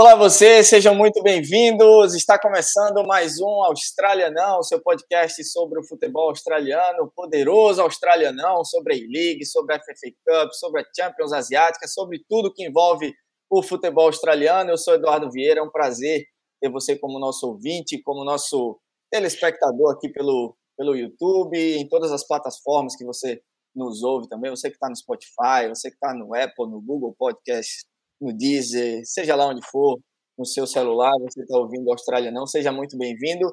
Olá você, sejam muito bem-vindos. Está começando mais um Australianão, seu podcast sobre o futebol australiano, poderoso australianão, sobre a A-League, sobre a FFA Cup, sobre a Champions Asiática, sobre tudo que envolve o futebol australiano. Eu sou Eduardo Vieira, é um prazer ter você como nosso ouvinte, como nosso telespectador aqui pelo, pelo YouTube, em todas as plataformas que você nos ouve também, você que está no Spotify, você que está no Apple, no Google Podcast, no Deezer, seja lá onde for, no seu celular, você está ouvindo Austrália Não, seja muito bem-vindo.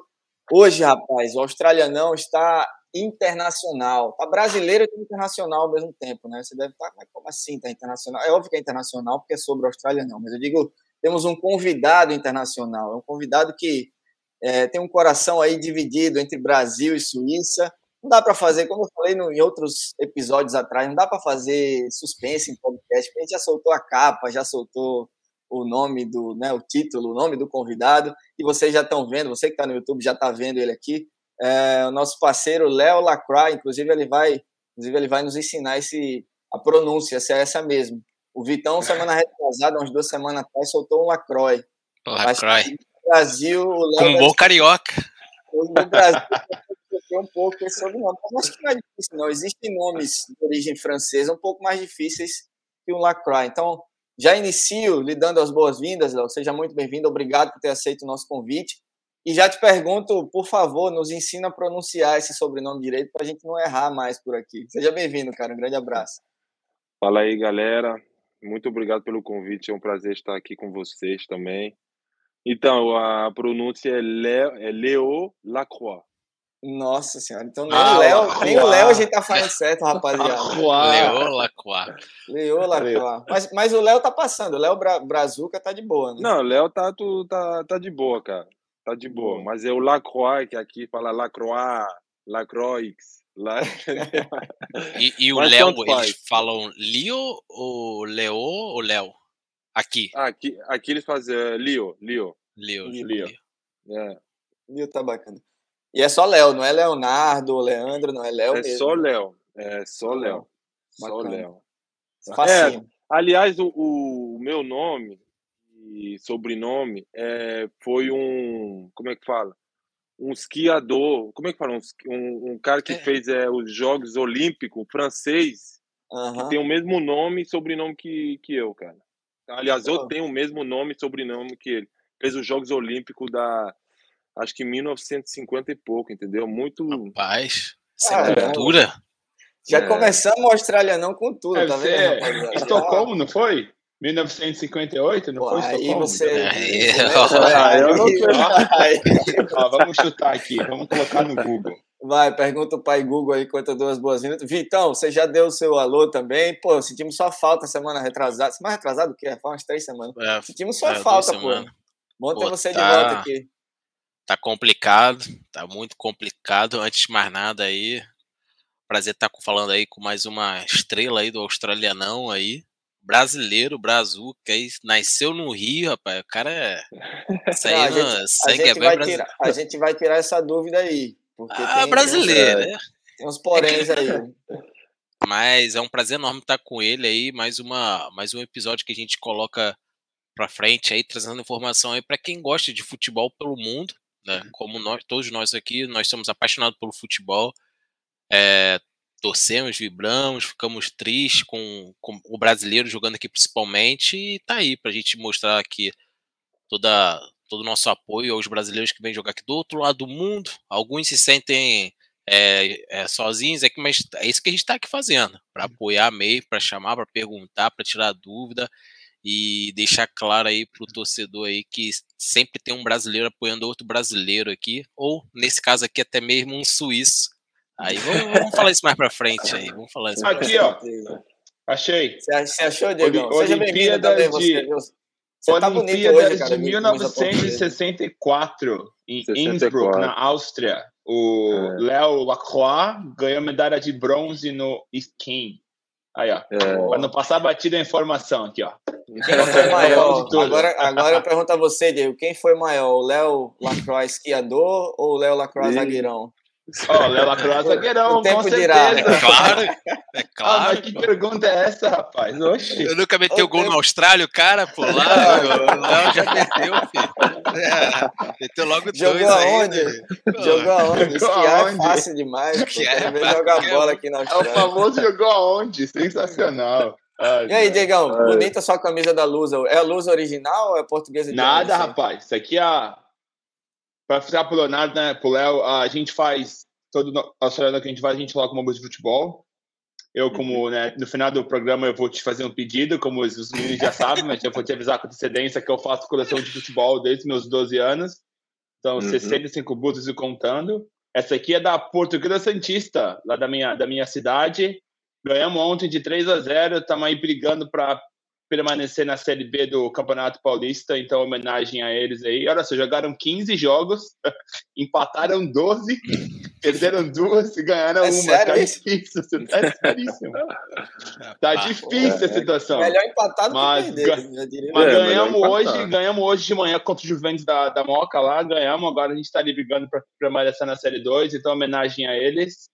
Hoje, rapaz, o Austrália Não está internacional, tá brasileiro e internacional ao mesmo tempo, né? Você deve estar, tá, como assim tá internacional? É óbvio que é internacional, porque é sobre a Austrália Não, mas eu digo, temos um convidado internacional, é um convidado que é, tem um coração aí dividido entre Brasil e Suíça, não dá para fazer, como eu falei no, em outros episódios atrás, não dá para fazer suspense em podcast, porque a gente já soltou a capa, já soltou o nome do, né, o título, o nome do convidado, e vocês já estão vendo, você que está no YouTube já está vendo ele aqui, é, o nosso parceiro Léo Lacroix, inclusive ele vai, inclusive ele vai nos ensinar esse, a pronúncia, se é essa mesmo. O Vitão, semana retrasada, umas duas semanas atrás, soltou um Lacroix. Lacroix. Brasil, o Léo. Um bom carioca. No Brasil, um pouco esse sobrenome. Mas acho que não é difícil, não. Existem nomes de origem francesa um pouco mais difíceis que o Lacroix. Então, já inicio lhe dando as boas-vindas, Léo. Seja muito bem-vindo. Obrigado por ter aceito o nosso convite. E já te pergunto, por favor, nos ensina a pronunciar esse sobrenome direito para a gente não errar mais por aqui. Seja bem-vindo, cara. Um grande abraço. Fala aí, galera. Muito obrigado pelo convite. É um prazer estar aqui com vocês também. Então, a pronúncia é, Leo, é Leo Lacroix. Nossa senhora, então nem ah, o Léo, nem o Léo a gente tá fazendo certo, rapaziada. Leo Lacroix. Leo Lacroix. Mas, mas o Léo tá passando, o Léo Bra Brazuca tá de boa, né? Não, o Léo tá, tu, tá, tá de boa, cara. Tá de boa. Mas é o Lacroix, que aqui fala Lacroix, Lacroix. Lá... e, e o Léo, eles falam Leo ou Leo ou Léo? Aqui. Ah, aqui. Aqui eles fazem uh, Leo, Leo. Leo. Leo. Leo. É. Leo tá bacana. E é só Léo, não é Leonardo ou Leandro, não é Léo é mesmo. Só Léo. É só Léo. Só Léo. Facinho. É, aliás, o, o, meu nome e sobrenome é, foi um. Como é que fala? Um esquiador. Como é que fala? Um, um, um cara que é. fez é, os Jogos Olímpicos, francês, que tem o mesmo nome e sobrenome que, que eu, cara. Aliás, eu tenho o mesmo nome e sobrenome que ele. Fez os Jogos Olímpicos da acho que 1950 e pouco, entendeu? Muito. Rapaz, sem ah, cultura. Já é. começamos o Australianão com tudo, Deve tá vendo? É, Estocolmo, não foi? 1958, não Pô, foi Aí você. Aí, ah, eu não ah, vamos chutar aqui, vamos colocar no Google. Vai, pergunta o pai Google aí quanto duas boas-vindas. Vitão, você já deu o seu alô também? Pô, sentimos sua falta semana retrasada. Semana retrasada o quê? Foi umas três semanas. É, sentimos sua é, falta, pô. Bom ter você tá... de volta aqui tá complicado, tá muito complicado. Antes de mais nada aí, prazer estar tá falando aí com mais uma estrela aí do australianão aí, brasileiro, Brazuca, aí nasceu no Rio, rapaz. O cara é. Isso aí não, a, gente, sangue a gente é vai tirar, a gente vai tirar essa dúvida aí. Porque ah, tem, brasileiro, tem, né? Tem uns poréns aí. Mas é um prazer enorme estar com ele aí, mais uma mais um episódio que a gente coloca para frente aí trazendo informação aí para quem gosta de futebol pelo mundo, né? Uhum. Como nós, todos nós aqui, nós somos apaixonados pelo futebol, é, torcemos, vibramos, ficamos tristes com, com, o brasileiro jogando aqui principalmente, e tá aí para a gente mostrar aqui toda, todo o nosso apoio aos brasileiros que vêm jogar aqui do outro lado do mundo. Alguns se sentem é, é, sozinhos, é que, mas é isso que a gente está aqui fazendo, para uhum. apoiar meio, para chamar, para perguntar, para tirar dúvida e deixar claro aí pro torcedor aí que sempre tem um brasileiro apoiando outro brasileiro aqui, ou nesse caso aqui até mesmo um suíço. Aí vamos, vamos falar isso mais para frente aí, vamos falar isso Aqui, ó. Achei. Você achou, Diego? Seja bem-vindo também, você, você tá bonito hoje, cara, de 1964 em 64. Innsbruck, na Áustria. O é. Léo Lacroix ganhou medalha de bronze no skin. Aí, ó. É. Para não passar batida a informação aqui, ó. Quem foi maior? Agora, agora eu pergunto a você, Diego, quem foi maior? O Léo Lacroix esquiador ou o Léo Lacroix zagueirão? Ó, oh, Léo Lacroix zagueirão, com certeza. Dirá. É claro, é claro. Ah, mas que pergunta é essa, rapaz? Oxi. Eu nunca meteu o gol tempo... na Austrália, o cara, pô, lá, o Léo já meteu, filho. É, meteu logo Jogou dois aonde? aí. Né? Jogou aonde? Esquiar é fácil demais. Esquiar é jogar bola aqui na Austrália. É o famoso jogou aonde? Sensacional. Ai, e aí, Diegão, ai. bonita sua camisa da Lusa. É a Lusa original ou é portuguesa? Nada, rapaz. Isso aqui é a... Para ficar pro Leonardo, né, pro Léo, a gente faz todo australiano que a gente vai, a gente coloca uma música de futebol. Eu, como, uhum. né, no final do programa, eu vou te fazer um pedido, como os meninos já sabem, mas eu vou te avisar com antecedência que eu faço coleção de futebol desde meus 12 anos. Então, uhum. 65 butos e contando. Essa aqui é da Portuguesa Santista, lá da minha, da minha cidade. Ganhamos ontem de 3 a 0, estamos aí brigando para permanecer na Série B do Campeonato Paulista, então homenagem a eles aí. Olha só, jogaram 15 jogos, empataram 12, perderam duas e ganharam é uma. Sério tá difícil, é seríssimo. tá difícil a situação. Melhor empatado mas, que perder. Mas é, ganhamos hoje, ganhamos hoje de manhã contra o Juventus da, da Moca lá, ganhamos, agora a gente está ali brigando para permanecer na Série 2, então homenagem a eles.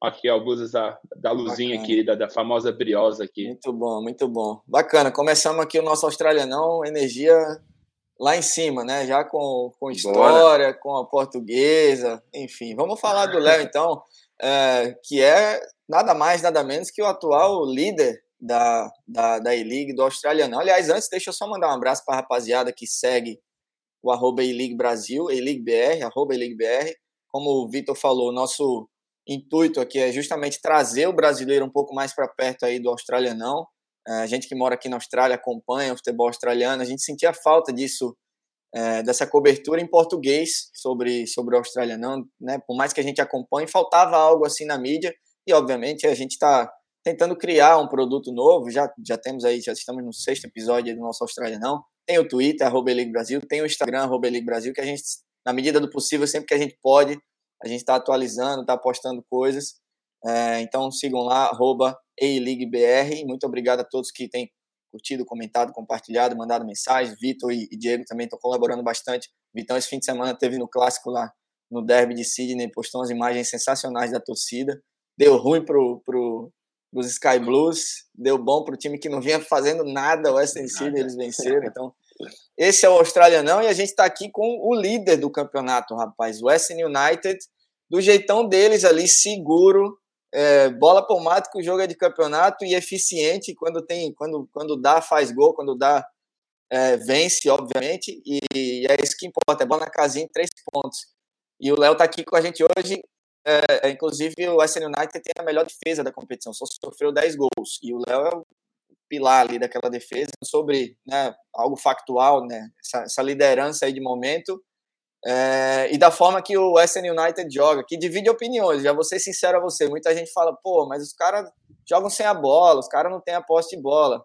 Aqui, ó, blusas da, da luzinha Bacana. aqui, da, da famosa briosa aqui. Muito bom, muito bom. Bacana. Começamos aqui o nosso australianão, energia lá em cima, né? Já com, com história, Bora. com a portuguesa, enfim. Vamos falar do Léo, então, é, que é nada mais, nada menos que o atual líder da, da, da E-League do Australianão. Aliás, antes, deixa eu só mandar um abraço para a rapaziada que segue o arroba E-League Brasil, E-League BR, arroba E-League BR. Como o Vitor falou, nosso intuito aqui é justamente trazer o brasileiro um pouco mais para perto aí do australianão. É, a gente que mora aqui na Austrália acompanha o futebol australiano, a gente sentia falta disso, é, dessa cobertura em português sobre, sobre o australianão, né? Por mais que a gente acompanhe, faltava algo assim na mídia e, obviamente, a gente está tentando criar um produto novo. Já, já temos aí, já estamos no sexto episódio do nosso australianão. Tem o Twitter, arroba Brasil, tem o Instagram, arroba Brasil, que a gente, na medida do possível, sempre que a gente pode, a gente está atualizando, está postando coisas. É, então sigam lá, arroba EILeagueBR. Muito obrigado a todos que têm curtido, comentado, compartilhado, mandado mensagens. Vitor e, e Diego também estão colaborando bastante. Vitão, esse fim de semana, teve no clássico lá no Derby de Sydney, postou umas imagens sensacionais da torcida. Deu ruim pro, pro, os Sky Blues, deu bom pro time que não vinha fazendo nada, o Western Sydney, eles venceram. Então, esse é o Australianão e a gente está aqui com o líder do campeonato, rapaz, o Western United, do jeitão deles ali, seguro, é, bola o jogo é de campeonato e eficiente quando tem, quando, quando dá, faz gol, quando dá, é, vence, obviamente, e, e, é isso que importa, é bola na casinha, três pontos. E o Léo está aqui com a gente hoje, é, inclusive o Western United tem a melhor defesa da competição, só sofreu 10 gols, e o Léo é o pilar ali daquela defesa, sobre né, algo factual, né, essa, essa liderança aí de momento, é, e da forma que o Western United joga, que divide opiniões, já vou ser sincero a você, muita gente fala, pô, mas os caras jogam sem a bola, os caras não têm a posse de bola.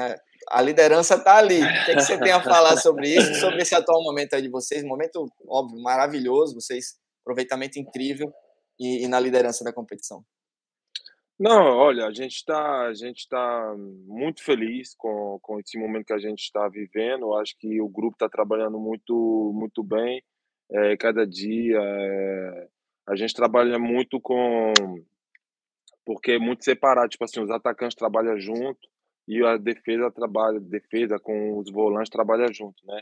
É, a liderança tá ali. O que, é que, você tem a falar sobre isso, sobre esse atual momento aí de vocês? Momento, óbvio, maravilhoso, vocês, aproveitamento incrível e, e na liderança da competição. Não, olha, a gente está a gente está muito feliz com, com esse momento que a gente está vivendo. Eu acho que o grupo está trabalhando muito muito bem. É, cada dia é, a gente trabalha muito com porque é muito separado. Tipo assim, os atacantes trabalham junto e a defesa trabalha defesa com os volantes trabalha junto, né?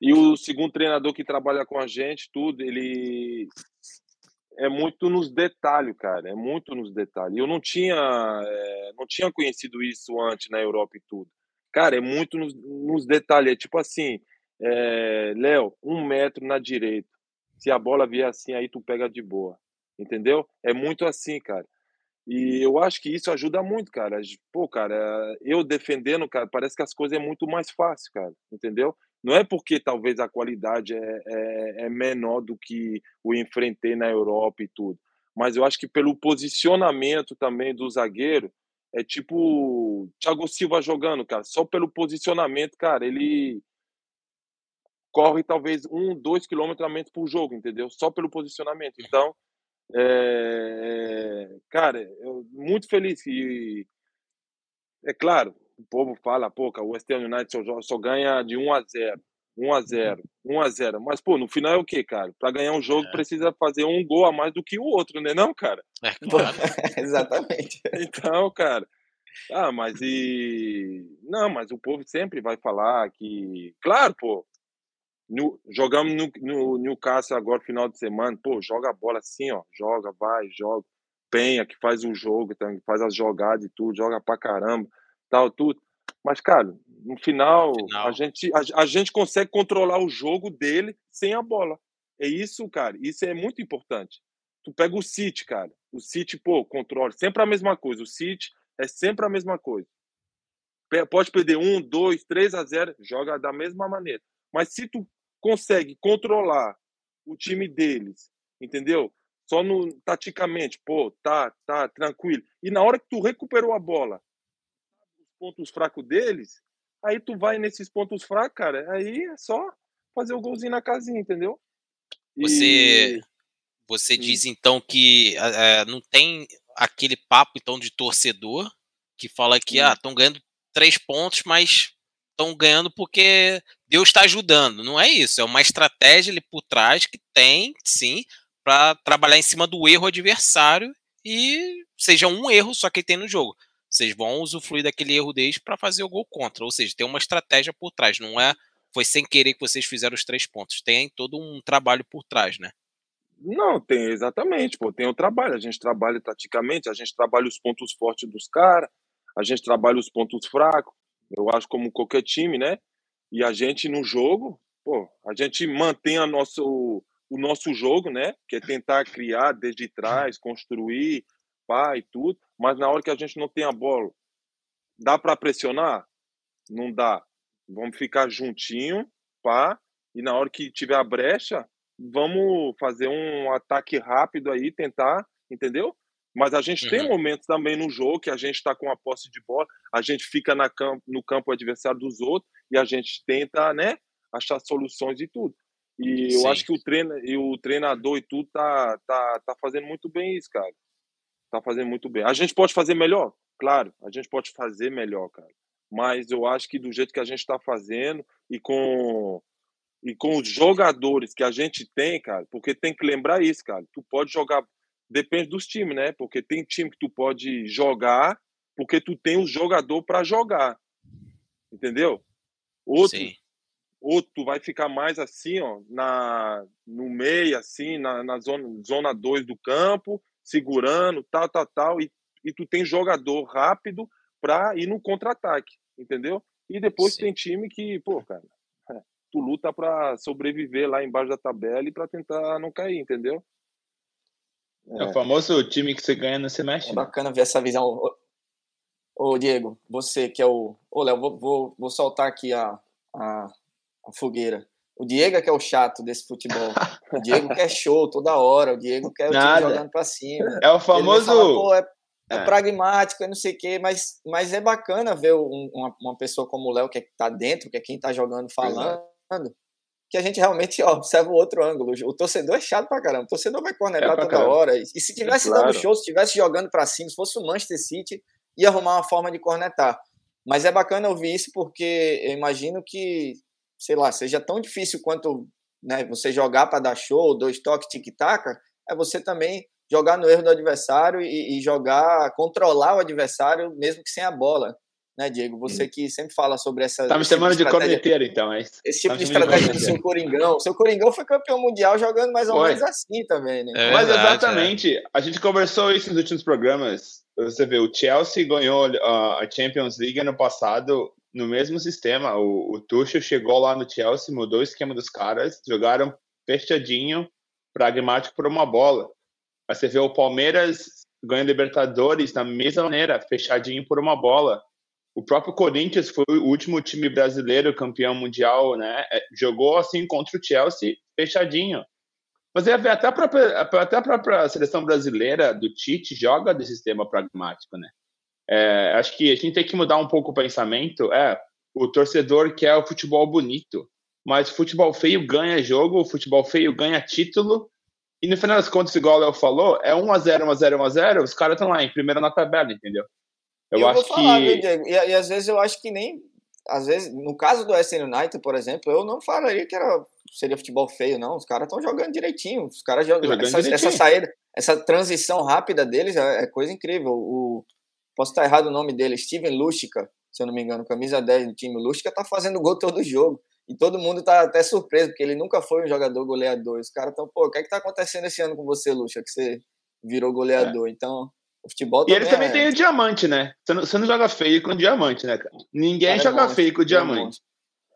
E o segundo treinador que trabalha com a gente, tudo, ele é muito nos detalhes, cara. É muito nos detalhes. Eu não tinha, é, não tinha conhecido isso antes na Europa e tudo. Cara, é muito nos, nos detalhes. É tipo assim, é, Léo, um metro na direita. Se a bola vier assim, aí tu pega de boa. Entendeu? É muito assim, cara. E eu acho que isso ajuda muito, cara. Pô, cara, eu defendendo, cara, parece que as coisas é muito mais fácil, cara. Entendeu? Não é porque talvez a qualidade é, é, é menor do que o enfrentei na Europa e tudo, mas eu acho que pelo posicionamento também do zagueiro, é tipo Thiago Silva jogando, cara, só pelo posicionamento, cara, ele corre talvez um, dois quilômetros a menos por jogo, entendeu? Só pelo posicionamento. Então, é, cara, eu muito feliz que, é claro, o povo fala, pô, o West Ham United só, só ganha de 1 a 0. 1 a 0 1 a 0 Mas, pô, no final é o quê, cara? Para ganhar um jogo É. precisa fazer um gol a mais do que o outro, né, não, cara? É claro. Exatamente. Então, cara. Ah, mas e. Não, mas o povo sempre vai falar que. Claro, pô. No, jogamos no, no Newcastle agora, final de semana. Pô, joga a bola assim, ó. Joga, vai, joga. Penha, que faz o jogo, também, faz as jogadas e tudo, joga pra caramba, tal, tudo. Mas, cara, no final, Final. A, gente, a, a gente consegue controlar o jogo dele sem a bola. É isso, cara. Isso é muito importante. Tu pega o City, cara. O City, pô, controla. Sempre a mesma coisa. O City é sempre a mesma coisa. Pode perder um, dois, três a zero, joga da mesma maneira. Mas se tu consegue controlar o time deles, entendeu? Só no taticamente, pô, tá, tá, tranquilo. E na hora que tu recuperou a bola, pontos fracos deles, aí tu vai nesses pontos fracos, cara, aí é só fazer o golzinho na casinha, entendeu? Você- Você Sim. diz então que é, não tem aquele papo então de torcedor que fala que Sim. ah, estão ganhando três pontos, mas estão ganhando porque Deus está ajudando. Não é isso, é uma estratégia ali por trás que tem, sim, para trabalhar em cima do erro adversário e seja um erro só que tem no jogo. Vocês vão usufruir daquele erro deles para fazer o gol contra. Ou seja, tem uma estratégia por trás. Não é foi sem querer que vocês fizeram os três pontos. Tem todo um trabalho por trás, né? Não, tem exatamente, pô, tem o trabalho. A gente trabalha taticamente, a gente trabalha os pontos fortes dos caras, a gente trabalha os pontos fracos. Eu acho como qualquer time, né? E a gente no jogo, pô, a gente mantém a nosso, o nosso jogo, né? Que é tentar criar desde trás, construir, pá e tudo. Mas na hora que a gente não tem a bola, dá para pressionar? Não dá. Vamos ficar juntinho, pá. E na hora que tiver a brecha, vamos fazer um ataque rápido aí, tentar, entendeu? Mas a gente tem Uhum. momentos também no jogo que a gente está com a posse de bola, a gente fica na campo, no campo adversário dos outros e a gente tenta, né, achar soluções e tudo. E eu Sim. acho que o, treina, e o treinador e tudo tá, tá, tá fazendo muito bem isso, cara. Tá fazendo muito bem. A gente pode fazer melhor? Claro, a gente pode fazer melhor, cara. Mas eu acho que do jeito que a gente está fazendo e com e com os jogadores que a gente tem, cara, porque tem que lembrar isso, cara. Tu pode jogar, depende dos times, né? Porque tem time que tu pode jogar porque tu tem o jogador para jogar. Entendeu? Outro, Sim. outro tu vai ficar mais assim, ó, na no meio assim, na, na zona zona 2 do campo, segurando, tal, tal, tal, e, e tu tem jogador rápido para ir no contra-ataque, entendeu? E depois Sim. tem time que, pô, cara, é, tu luta para sobreviver lá embaixo da tabela e para tentar não cair, entendeu? É o famoso time que você ganha no semestre. É né? bacana ver essa visão. Ô, ô, Diego, você que é o. Ô, Léo, vou, vou, vou soltar aqui a, a, a fogueira. O Diego é que é o chato desse futebol. O Diego quer show toda hora. O Diego quer o time Nada. jogando pra cima. É o famoso. Pô, é, é É. pragmático, é não sei o quê, mas, mas é bacana ver um- uma, uma pessoa como o Léo, que tá dentro, que é quem tá jogando, falando, que a gente realmente ó, observa o outro ângulo. O torcedor é chato pra caramba. O torcedor vai cornetar É toda caramba. hora. E, se tivesse claro. dando show, se tivesse jogando pra cima, se fosse o Manchester City, ia arrumar uma forma de cornetar. Mas é bacana ouvir isso porque eu imagino que, sei lá, seja tão difícil quanto né, você jogar para dar show, dois toques, tic-tac, é você também jogar no erro do adversário e, e jogar, controlar o adversário mesmo que sem a bola. Né, Diego? Você que sempre fala sobre essa. Tá me esse tipo chamando de estratégia- corneteiro, então, é isso. esse tipo Tá de chamando de estratégia do seu Coringão. Seu Coringão foi campeão mundial jogando mais ou Foi. menos assim também, né? É Mas verdade, exatamente, a gente conversou isso nos últimos programas. Você vê, o Chelsea ganhou uh, a Champions League ano passado no mesmo sistema. O, o Tuchel chegou lá no Chelsea, mudou o esquema dos caras, jogaram fechadinho, pragmático por uma bola. Aí você vê o Palmeiras ganha Libertadores da mesma maneira, fechadinho por uma bola. O próprio Corinthians foi o último time brasileiro campeão mundial, né? É, Jogou assim contra o Chelsea, fechadinho. Mas é, até a própria, até a própria seleção brasileira do Tite joga desse sistema pragmático, né? É, acho que a gente tem que mudar um pouco o pensamento. É, o torcedor quer o futebol bonito, mas futebol feio ganha jogo, o futebol feio ganha título. E no final das contas, igual o Léo falou, é 1x0, 1x0, 1x0, os caras estão lá em primeiro na tabela, entendeu? Eu E acho vou falar, que. viu, Diego? E, e às vezes eu acho que nem às vezes, no caso do SN United, por exemplo, eu não falaria que era, seria futebol feio, não. Os caras estão jogando direitinho. Os caras jogam. Essa, essa, saída, essa transição rápida deles é, é coisa incrível. O, posso estar errado o nome dele, Steven Lustica, se eu não me engano, camisa 10 do time Lustica, tá fazendo gol todo jogo. E todo mundo tá até surpreso, porque ele nunca foi um jogador goleador. Os caras estão, pô, o que é que tá acontecendo esse ano com você, Lustica, que você virou goleador? É. Então, o futebol E ele também é... tem o diamante, né? Você não, você não joga feio com diamante, né, cara? Ninguém cara é joga é feio com diamante.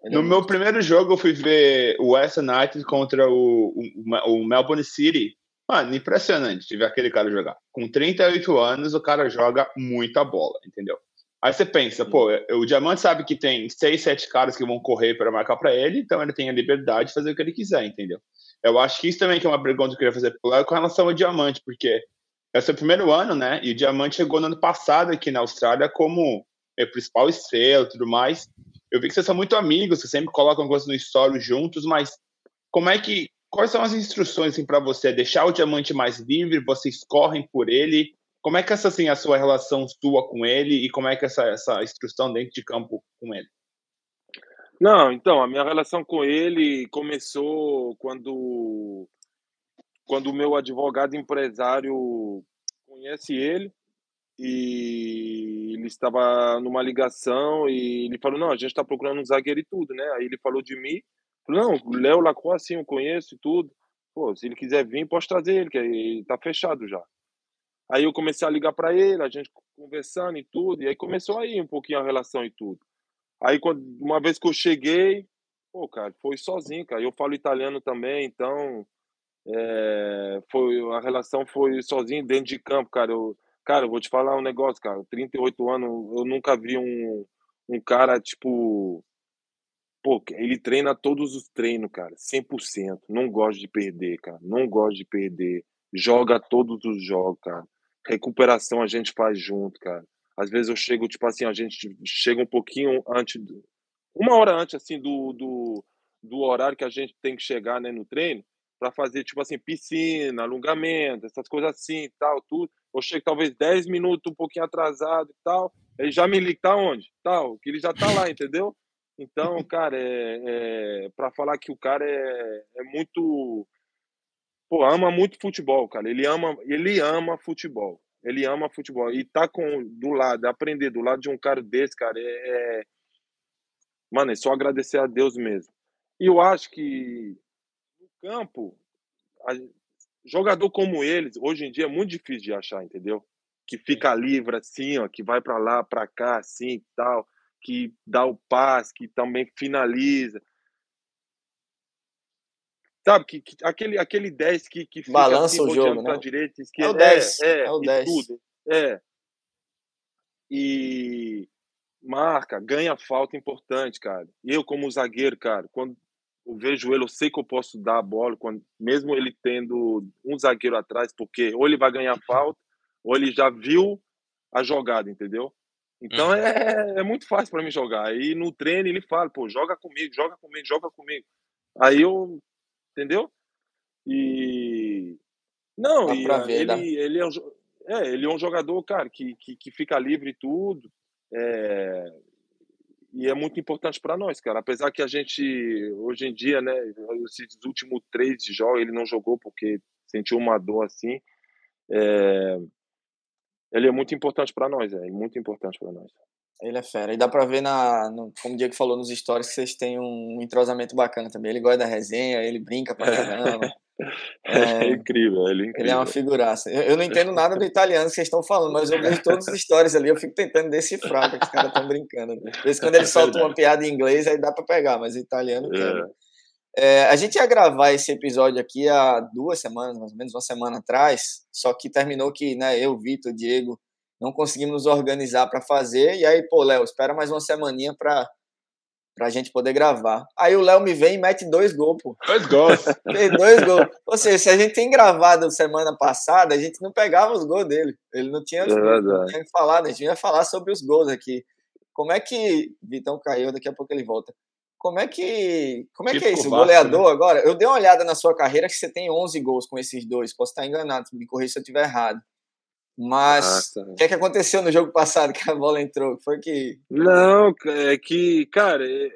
no é meu primeiro jogo, eu fui ver o West United contra o, o, o, Melbourne City. Mano, impressionante ver aquele cara jogar. Com 38 anos, o cara joga muita bola, entendeu? Aí você pensa, pô, o Diamante sabe que tem seis, sete caras que vão correr para marcar para ele, então ele tem a liberdade de fazer o que ele quiser, entendeu? Eu acho que isso também que é uma pergunta que eu queria fazer com relação ao Diamante, porque é o seu primeiro ano, né? E o Diamante chegou no ano passado aqui na Austrália como é, principal estrela e tudo mais. Eu vi que vocês são muito amigos, vocês sempre colocam coisas no story juntos, mas como é que. Quais são as instruções assim, para você? Deixar o diamante mais livre? Vocês correm por ele? Como é que essa assim a sua relação sua com ele e como é que essa essa instrução dentro de campo com ele? Não, então a minha relação com ele começou quando quando o meu advogado empresário conhece ele e ele estava numa ligação e ele falou, não, a gente está procurando um zagueiro e tudo, né? Aí ele falou de mim, não, Léo Lacroix, sim, eu conheço e tudo. Pô, se ele quiser vir, posso trazer ele, que ele tá fechado já. Aí eu comecei a ligar para ele, a gente conversando e tudo, e aí começou aí um pouquinho a relação e tudo. Aí quando, uma vez que eu cheguei, pô, cara, foi sozinho, cara. Eu falo italiano também, então é, foi, a relação foi sozinho dentro de campo, cara. Eu, cara, eu vou te falar um negócio, cara. 38 anos, eu nunca vi um, um cara, tipo. Pô, ele treina todos os treinos, cara, 100%. Não gosta de perder, cara. Não gosta de perder. Joga todos os jogos, cara. Recuperação a gente faz junto, cara. Às vezes eu chego, tipo assim, a gente chega um pouquinho antes, uma hora antes, assim, do, do, do horário que a gente tem que chegar, né, no treino para fazer, tipo assim, piscina, alongamento, essas coisas assim tal, tudo. Eu chego talvez 10 minutos um pouquinho atrasado e tal, ele já me liga, tá onde? Tal, que ele já tá lá, entendeu? Então, cara, é, é para falar que o cara é, é muito. Pô, ama muito futebol, cara. Ele ama, ele ama futebol. Ele ama futebol. E tá com do lado, aprender do lado de um cara desse, cara, é, é mano, é só agradecer a Deus mesmo. E eu acho que campo, a, jogador como eles, hoje em dia é muito difícil de achar, entendeu? Que fica livre assim, ó, que vai para lá, para cá, assim, tal, que dá o passe, que também finaliza. Sabe, que, que aquele, aquele 10 que, que fica Balança assim, o jogo, né? direita, esquerda. É o 10, é, é, é o 10. Tudo. É. E marca, ganha falta importante, cara. Eu, como zagueiro, cara, quando eu vejo ele, eu sei que eu posso dar a bola, quando, mesmo ele tendo um zagueiro atrás, porque ou ele vai ganhar falta, ou ele já viu a jogada, entendeu? Então uhum. é, é muito fácil para mim jogar. Aí no treino ele fala, pô, joga comigo, joga comigo, joga comigo. Aí eu, entendeu? E não, e, ver, ele, ele, é um, é, ele é um jogador, cara, que, que, que fica livre e tudo. É, e é muito importante para nós, cara. Apesar que a gente, hoje em dia, né, esses últimos três jogos ele não jogou porque sentiu uma dor assim. É... Ele é muito importante para nós, é muito importante para nós. Ele é fera. E dá pra ver, na, no, como o Diego falou nos stories, que vocês têm um entrosamento bacana também. Ele gosta da resenha, ele brinca pra caramba. É, é, incrível, ele é incrível. Ele é uma figuraça. Eu, eu, não entendo nada do italiano que vocês estão falando, mas eu vejo todas as histórias ali, eu fico tentando decifrar que os caras estão brincando. Às vezes quando ele solta uma piada em inglês, aí dá para pegar, mas italiano é. É, a gente ia gravar esse episódio aqui há duas semanas, mais ou menos uma semana atrás, só que terminou que né, eu, Vitor, Diego, não conseguimos nos organizar para fazer, e aí, pô, Léo, espera mais uma semaninha para pra gente poder gravar. Aí o Léo me vem e mete dois gols, pô. Dois gols. dois gols. Ou seja, se a gente tem gravado semana passada, a gente não pegava os gols dele. Ele não tinha, é não tinha falado, a gente ia falar sobre os gols aqui. Como é que. Vitão caiu, daqui a pouco ele volta. Como é que. Como é tipo que é isso? O goleador né? agora? Eu dei uma olhada na sua carreira que você tem 11 gols com esses dois. Posso estar enganado, me corrija se eu estiver errado. Mas o que, é que aconteceu no jogo passado que a bola entrou? Foi que. Não, é que, cara, é...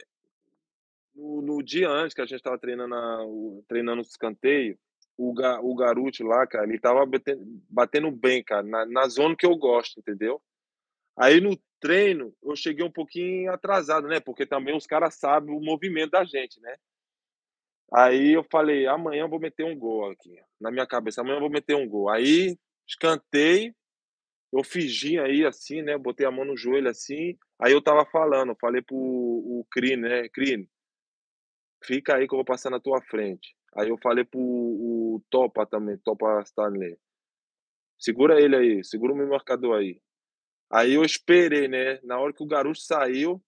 no, no, dia antes que a gente estava treinando, a, treinando o escanteio, o, ga, o Garuti lá, cara, ele tava batendo, batendo bem, cara, na, na zona que eu gosto, entendeu? Aí no treino eu cheguei um pouquinho atrasado, né? Porque também os caras sabem o movimento da gente, né? Aí eu falei, amanhã eu vou meter um gol aqui. Na minha cabeça, amanhã eu vou meter um gol. Aí escantei, eu fingi aí assim, né? Botei a mão no joelho assim. Aí eu tava falando, falei pro o Crine, né? Crine, fica aí que eu vou passar na tua frente. Aí eu falei pro o Topa também, Topa Stanley. Segura ele aí, segura o meu marcador aí. Aí eu esperei, né? Na hora que o garoto saiu,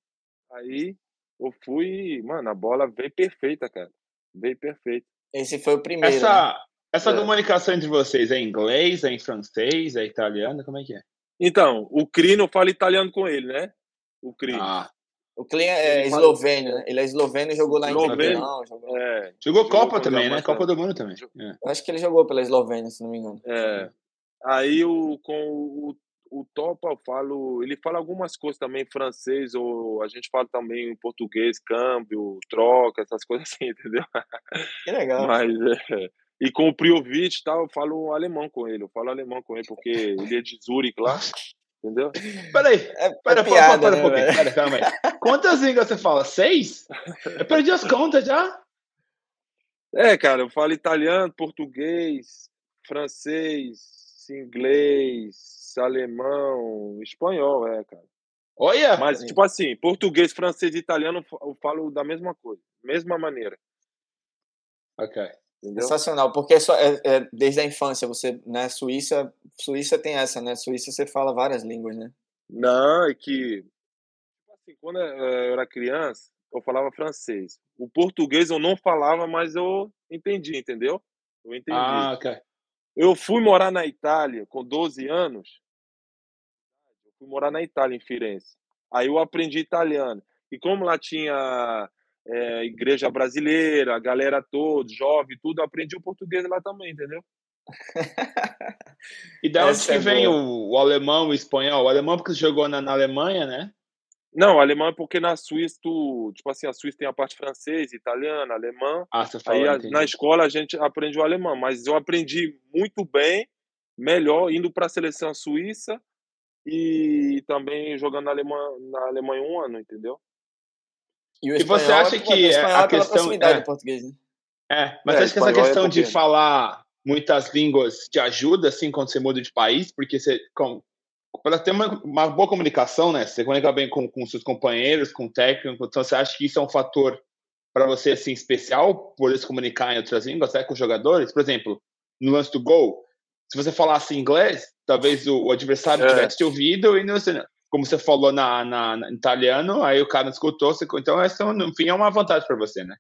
aí eu fui, mano, a bola veio perfeita, cara. Veio perfeita. Esse foi o primeiro. Essa, né? essa é. comunicação entre vocês é em inglês, é em francês, é italiano? Como é que é? Então, o Crino fala italiano com ele, né? O Crino. Ah. O Clint é eslovênio, né? Ele é esloveno e jogou lá em Não, jogou... É. jogou, jogou Copa também, né? Copa do Mundo também. É. Eu acho que ele jogou pela Eslovênia, se não me engano. É. Aí o, com o, o Topa, eu falo, ele fala algumas coisas também em francês, ou a gente fala também em português, câmbio, troca, essas coisas assim, entendeu? Que legal. Mas, é, e com o Priovic tal, eu falo alemão com ele, eu falo alemão com ele, porque ele é de Zurich lá, Entendeu? Peraí, é, pera, é piada, para, para, né, um pouquinho. Pera, calma aí. Quantas línguas você fala? Seis? Eu perdi as contas já. É, cara, eu falo italiano, português, francês, inglês, alemão, espanhol, é, cara. Olha! Mas, tipo assim, português, francês e italiano eu falo da mesma coisa, mesma maneira. Ok. Entendeu? Sensacional, porque é, só, é, é, desde a infância você, né, Suíça, Suíça tem essa, né? Suíça você fala várias línguas, né? Não, é que tipo assim, quando eu era criança, eu falava francês. O português eu não falava, mas eu entendi, entendeu? Eu entendi. Ah, ok. Eu fui morar na Itália com 12 anos. Fui morar na Itália, em Firenze. Aí eu aprendi italiano. E como lá tinha é, igreja brasileira, a galera toda, jovem, tudo, aprendi o português lá também, entendeu? e da onde que é vem o, o, alemão, o espanhol? O alemão porque você jogou na, na Alemanha, né? Não, o alemão é porque na Suíça, tu, tipo assim, a Suíça tem a parte francesa, italiana, alemã. Ah, você falou, Aí a, na escola a gente aprende o alemão, mas eu aprendi muito bem, melhor, indo para a seleção suíça e também jogando na Alemanha, na Alemanha um ano, entendeu? E, e você acha que é a questão é, português, né? é, mas é, acho que essa questão é de falar muitas línguas te ajuda assim quando você muda de país, porque você para ter uma, uma, boa comunicação, né? Você comunica bem com, com seus companheiros, com o técnico, então você acha que isso é um fator para você assim especial poder se comunicar em outras línguas, até com os jogadores? Por exemplo, no lance do gol, se você falasse inglês, talvez o, o adversário é. tivesse te ouvido e não, como você falou na, na, na italiano, aí o cara não escutou, você, então essa, no fim, é uma vantagem para você, né?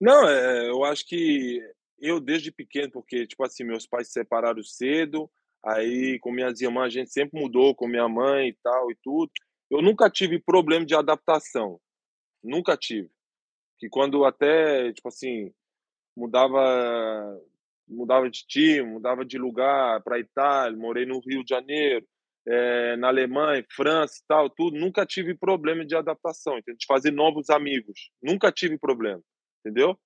Não, é, eu acho que eu desde pequeno, porque, tipo assim, meus pais se separaram cedo, aí com minhas irmãs a gente sempre mudou com minha mãe e tal e tudo. Eu nunca tive problema de adaptação, nunca tive. Que quando até, tipo assim, mudava mudava de time, mudava de lugar para Itália, morei no Rio de Janeiro, é, na Alemanha, França e tal, tudo, nunca tive problema de adaptação, entendeu? de fazer novos amigos, nunca tive problema, entendeu?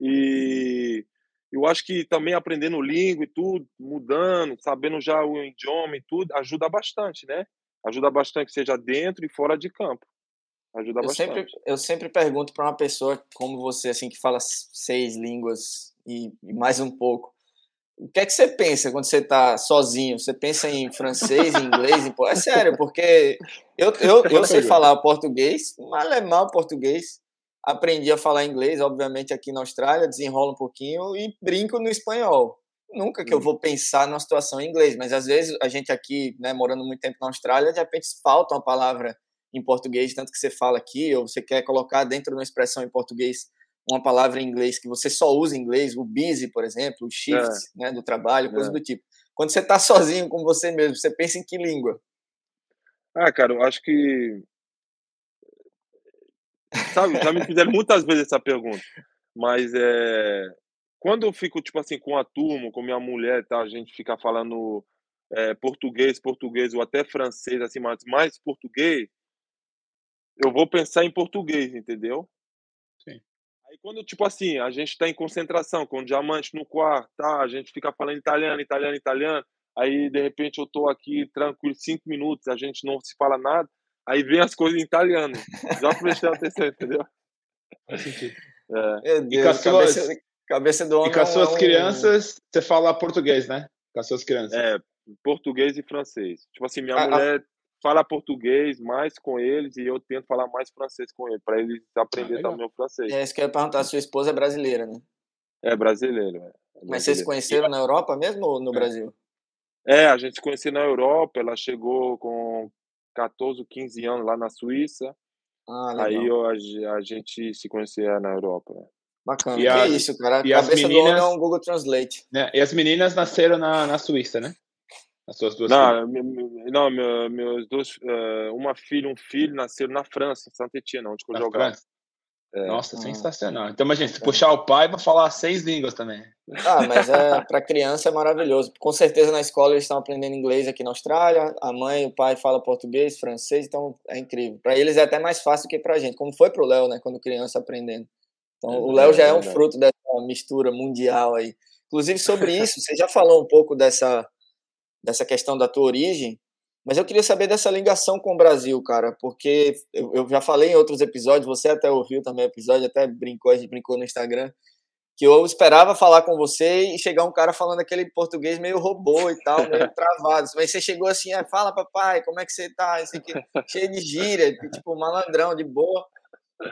E eu acho que também aprendendo língua e tudo, mudando, sabendo já o idioma e tudo, ajuda bastante, né? Ajuda bastante, seja dentro e fora de campo. Ajuda eu bastante. Sempre, eu sempre pergunto para uma pessoa como você, assim, que fala seis línguas e, e mais um pouco, o que é que você pensa quando você está sozinho? Você pensa em francês, em inglês? Em... É sério, porque eu, eu, eu sei falar português, alemão, português. Aprendi a falar inglês, obviamente, aqui na Austrália, desenrolo um pouquinho e brinco no espanhol. Nunca que eu hum. vou pensar numa situação em inglês, mas às vezes a gente aqui, né, morando muito tempo na Austrália, de repente falta uma palavra em português, tanto que você fala aqui, ou você quer colocar dentro de uma expressão em português uma palavra em inglês que você só usa em inglês, o busy, por exemplo, o shift é. né, do trabalho, coisa é. do tipo. Quando você está sozinho com você mesmo, você pensa em que língua? Ah, cara, eu acho que. Sabe, já me fizeram muitas vezes essa pergunta, mas é. Quando eu fico, tipo assim, com a turma, com minha mulher tal, a gente fica falando é, português, português ou até francês, assim, mas mais português, eu vou pensar em português, entendeu? Aí quando, tipo assim, a gente está em concentração, com o diamante no quarto, tá? A gente fica falando italiano, italiano, italiano, aí de repente eu tô aqui tranquilo, cinco minutos, a gente não se fala nada, aí vem as coisas em italiano. Já prestei atenção, entendeu? Faz sentido. É. Meu E com Deus, as suas- cabeça, cabeça do homem. E com as é suas um- crianças, você fala português, né? Com as suas crianças. É, português e francês. Tipo assim, minha A- a- mulher fala português mais com eles e eu tento falar mais francês com eles, para eles aprenderem legal. também o francês. É isso que eu ia perguntar. Sua esposa é brasileira, né? É brasileiro. É, É Mas vocês se brasileiro. conheceram na Europa mesmo ou no É. Brasil? É, a gente se conheceu na Europa, ela chegou com 14, 15 anos lá na Suíça, Ah, legal. aí eu- a, a gente se conhecia na Europa. né? Bacana. E que as- isso, cara. A e as cabeça do homem é meninas- um Google Translate. Né? E as meninas nasceram na, na Suíça, né? As suas duas filhas. Não, me- não meu- meus dois, eh, uma filha e um filho nasceram na França, em Saint-Étienne, onde eu jogava. França. Nossa, Ah. sensacional. Então, imagina, se Bacana. puxar o pai, vai falar seis línguas também. Ah, mas é, para criança é maravilhoso. Com certeza na escola eles estão aprendendo inglês aqui na Austrália. A mãe e o pai falam português, francês, então é incrível. Para eles é até mais fácil do que para a gente, como foi para o Léo, né, quando criança aprendendo. Então o É, Léo já é um verdade. fruto dessa mistura mundial aí. Inclusive sobre isso, você já falou um pouco dessa dessa questão da tua origem, mas eu queria saber dessa ligação com o Brasil, cara, porque eu, eu já falei em outros episódios, você até ouviu também o episódio, até brincou, a gente brincou no Instagram, que eu esperava falar com você e chegar um cara falando aquele português meio robô e tal, meio travado. Mas você chegou assim, ah, fala papai, como é que você tá? Isso aqui, cheio de gíria, tipo malandrão, de boa.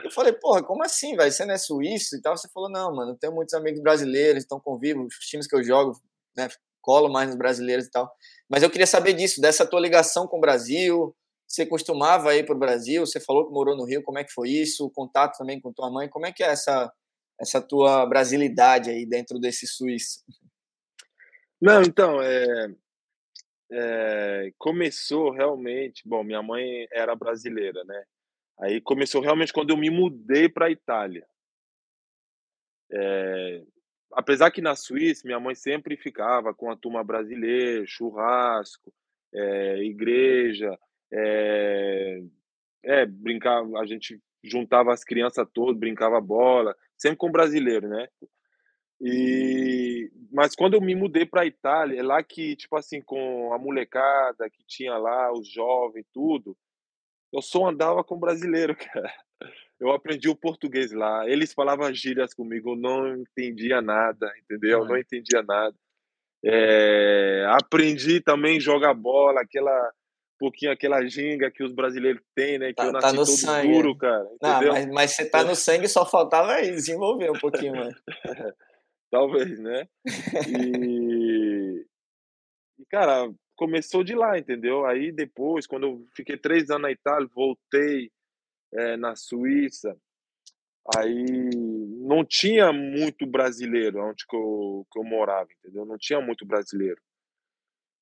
Eu falei, porra, como assim, velho? Você não é suíço e tal? Você falou, não, mano, eu tenho muitos amigos brasileiros, então convivo, os times que eu jogo, né, colo mais nos brasileiros e tal. Mas eu queria saber disso, dessa tua ligação com o Brasil. Você costumava ir para o Brasil? Você falou que morou no Rio, como é que foi isso? O contato também com tua mãe, como é que é essa essa tua brasilidade aí dentro desse suíço? Não, então, é, é, começou realmente. Bom, minha mãe era brasileira, né? Aí começou realmente quando eu me mudei para a Itália. É, apesar que na Suíça minha mãe sempre ficava com a turma brasileira, churrasco, é, igreja, é, é, brincava, a gente juntava as crianças todas, brincava bola, sempre com brasileiro, né? E mas quando eu me mudei para a Itália, é lá que, tipo assim, com a molecada que tinha lá, os jovens, tudo, eu só andava com brasileiro, cara. Eu aprendi o português lá. Eles falavam gírias comigo, eu não entendia nada, entendeu? Eu não entendia nada. É, aprendi também jogar bola, aquela pouquinho aquela ginga que os brasileiros têm, né? Que Tá- eu tá nasci no todo sangue, duro, cara. Não, Entendeu? mas, mas você tá no sangue, só faltava desenvolver um pouquinho mais. Talvez, né? E, e, cara, começou de lá, entendeu? Aí depois, quando eu fiquei três anos na Itália, voltei eh, na Suíça, aí não tinha muito brasileiro onde que eu, que eu morava, entendeu? Não tinha muito brasileiro.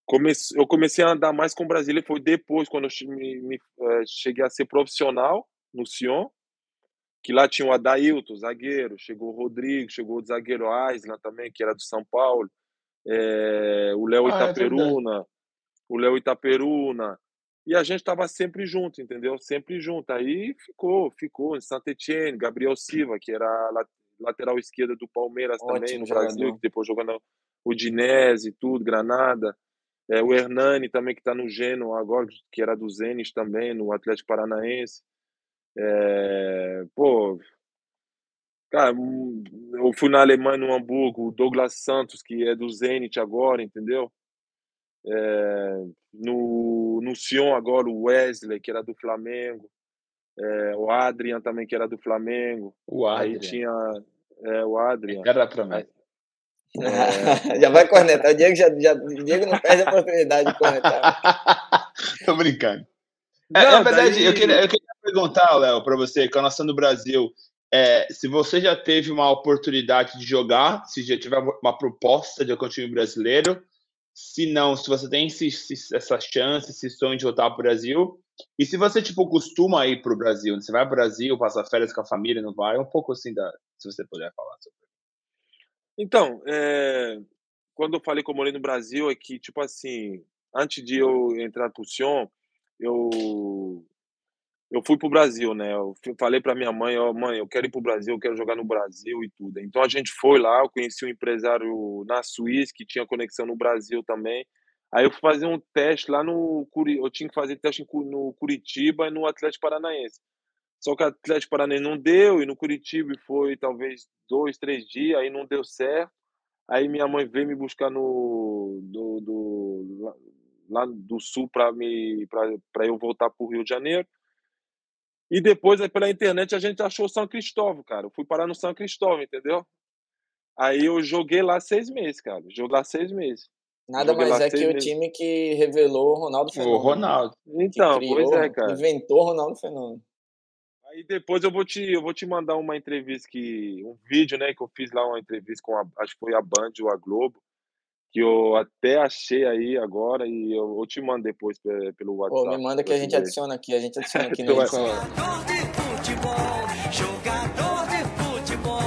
Comece, eu comecei a andar mais com brasileiro, foi depois, quando eu me, me, eh, cheguei a ser profissional no Sion, que lá tinha o Adailton, zagueiro, chegou o Rodrigo, chegou o zagueiro Aislan também, que era do São Paulo, eh, o Léo Ah, é Itaperuna, o Léo Itaperuna, e a gente estava sempre junto, entendeu? Sempre junto. Aí ficou, ficou em Saint-Etienne, Gabriel Silva, que era la- lateral esquerda do Palmeiras também Ótimo no Brasil, jogador. que depois jogou no Udinese e tudo, Granada. É, o Hernani também, que está no Genoa agora, que era do Zenit também, no Atlético Paranaense. É, pô, cara, eu fui na Alemanha, no Hamburgo, o Douglas Santos, que é do Zenit agora, entendeu? É, no, no Sion agora, o Wesley, que era do Flamengo. É, o Adrian também, que era do Flamengo. O Aí Adrian. tinha é, o Adrian. Era pra mim. já vai cornetar. O Diego, já, já, o Diego não perde a oportunidade de cornetar. Tô brincando. É, Não, na verdade, daí- eu, queria, eu queria perguntar, Léo, para você, que a nossa no Brasil, é, se você já teve uma oportunidade de jogar, se já tiver uma proposta de algum time brasileiro, se não, se você tem esse, esse- essa chance, esse sonho de voltar para o Brasil, e se você, tipo, costuma ir para o Brasil, você vai para o Brasil, passa férias com a família, não vai? Um pouco assim, da, se você puder falar sobre Então, é, quando eu falei que eu morei no Brasil, é que, tipo assim, antes de eu entrar pro Sion, eu eu fui pro Brasil, né? Eu falei para minha mãe, ó, oh, mãe, eu quero ir pro Brasil, eu quero jogar no Brasil e tudo. Então a gente foi lá, eu conheci um empresário na Suíça que tinha conexão no Brasil também. Aí eu fui fazer um teste lá no eu tinha que fazer teste no Curitiba e no Atlético Paranaense. Só que o Atlético Paranaense não deu e no Curitiba foi talvez dois, três dias, aí não deu certo. Aí minha mãe veio me buscar no do, do lá do sul para me para eu voltar para o Rio de Janeiro. E depois, aí, pela internet, a gente achou São Cristóvão, cara. Eu fui parar no São Cristóvão, entendeu? Aí eu joguei lá seis meses, cara. Joguei lá seis meses. Nada joguei mais é que meses. o time que revelou o Ronaldo Fenômeno. O Ronaldo. Então, criou, pois é, cara. Inventou o Ronaldo Fenômeno. Aí depois eu vou te, eu vou te mandar uma entrevista que um vídeo, né, que eu fiz lá uma entrevista com a, acho que foi a Band ou a Globo, que eu até achei aí agora e eu, eu te mando depois pelo WhatsApp. Pô, me manda que a gente adiciona aqui, a gente adiciona aqui no Jogador de futebol, jogador de futebol.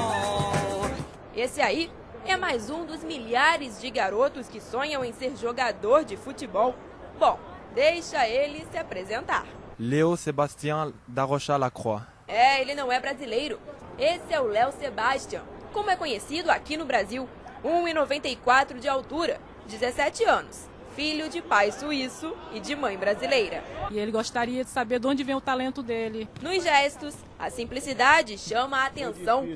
Esse aí é mais um dos milhares de garotos que sonham em ser jogador de futebol. Bom, deixa ele se apresentar. Léo Sébastien da Rocha Lacroix. É, ele não é brasileiro. Esse é o Léo Sebastian, como é conhecido aqui no Brasil. 1,94 de altura, 17 anos, filho de pai suíço e de mãe brasileira. E ele gostaria de saber de onde vem o talento dele. Nos gestos, a simplicidade chama a atenção.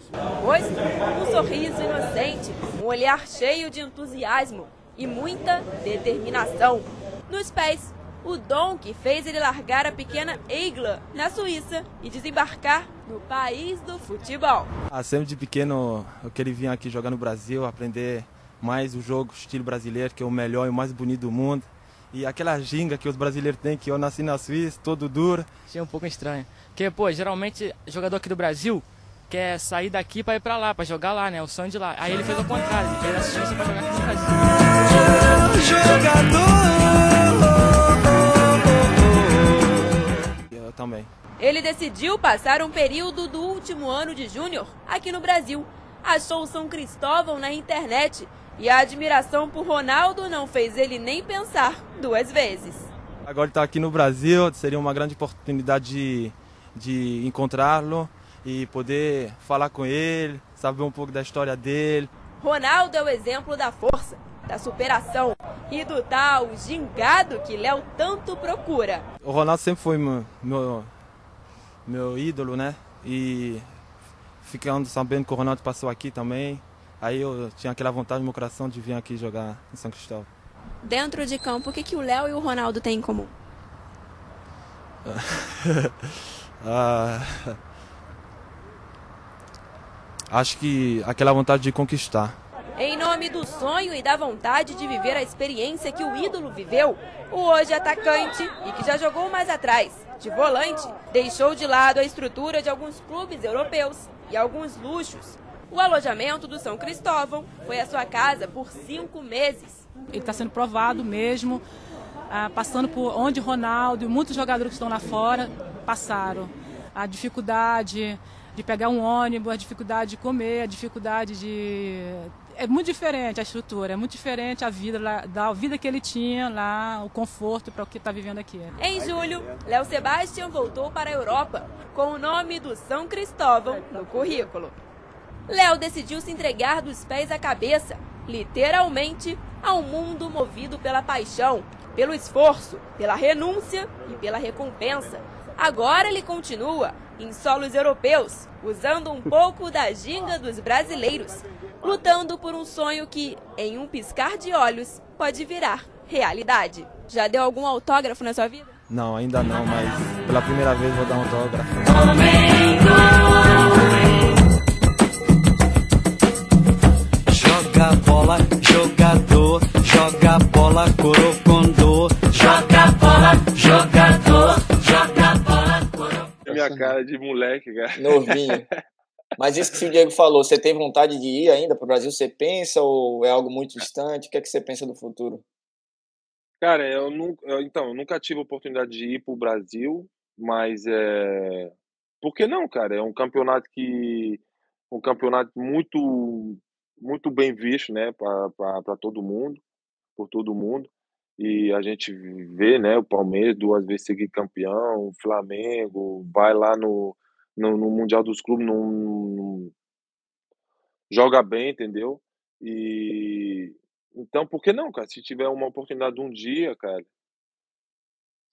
Pois um sorriso inocente, um olhar cheio de entusiasmo e muita determinação. Nos pés, o dom que fez ele largar a pequena Eigla na Suíça e desembarcar no país do futebol. Ah, sempre de pequeno eu queria vir aqui jogar no Brasil, aprender mais o jogo estilo brasileiro, que é o melhor e o mais bonito do mundo. E aquela ginga que os brasileiros têm, que eu nasci na Suíça, todo duro. Achei um pouco estranho. Porque, pô, geralmente jogador aqui do Brasil quer sair daqui para ir para lá, para jogar lá, né? O sonho de lá. Aí ele fez o contrário, ele quer a chance para jogar aqui no Brasil. Jogador! Também. Ele decidiu passar um período do último ano de júnior aqui no Brasil. Achou São Cristóvão na internet e a admiração por Ronaldo não fez ele nem pensar duas vezes. Agora está aqui no Brasil, seria uma grande oportunidade de, de encontrá-lo e poder falar com ele, saber um pouco da história dele. Ronaldo é o exemplo da força, da superação e do tal gingado que Léo tanto procura. O Ronaldo sempre foi meu, meu, meu ídolo, né? E ficando sabendo que o Ronaldo passou aqui também, aí eu tinha aquela vontade no meu coração de vir aqui jogar em São Cristóvão. Dentro de campo, o que, que o Léo e o Ronaldo têm em comum? ah, acho que aquela vontade de conquistar. Em nome do sonho e da vontade de viver a experiência que o ídolo viveu, o hoje atacante e que já jogou mais atrás, de volante, deixou de lado a estrutura de alguns clubes europeus e alguns luxos. O alojamento do São Cristóvão foi a sua casa por cinco meses. Ele está sendo provado mesmo, ah, passando por onde Ronaldo e muitos jogadores que estão lá fora passaram. A dificuldade de pegar um ônibus, a dificuldade de comer, a dificuldade de é muito diferente a estrutura, é muito diferente a vida lá, da vida que ele tinha lá, o conforto para o que está vivendo aqui. Em julho, Léo Sebastião voltou para a Europa com o nome do São Cristóvão no currículo. Léo decidiu se entregar dos pés à cabeça, literalmente, ao mundo movido pela paixão, pelo esforço, pela renúncia e pela recompensa. Agora ele continua em solos europeus, usando um pouco da ginga dos brasileiros lutando por um sonho que, em um piscar de olhos, pode virar realidade. Já deu algum autógrafo na sua vida? Não, ainda não, mas pela primeira vez vou dar um autógrafo. Joga bola, jogador, joga bola, corocondô, joga bola, jogador, joga bola, corocondô. Minha cara de moleque, cara. Novinho. Mas isso que o Diego falou, você tem vontade de ir ainda para o Brasil? Você pensa ou é algo muito distante? O que é que você pensa do futuro? Cara, eu nunca, eu, então, eu nunca tive a oportunidade de ir para o Brasil, mas é, por que não, cara? É um campeonato que um campeonato muito muito bem visto, né, para todo mundo, por todo mundo. E a gente vê, né, o Palmeiras duas vezes seguir campeão, o Flamengo vai lá no, no, no Mundial dos Clubes, não, joga bem, entendeu? E então, por que não, cara? Se tiver uma oportunidade um dia, cara,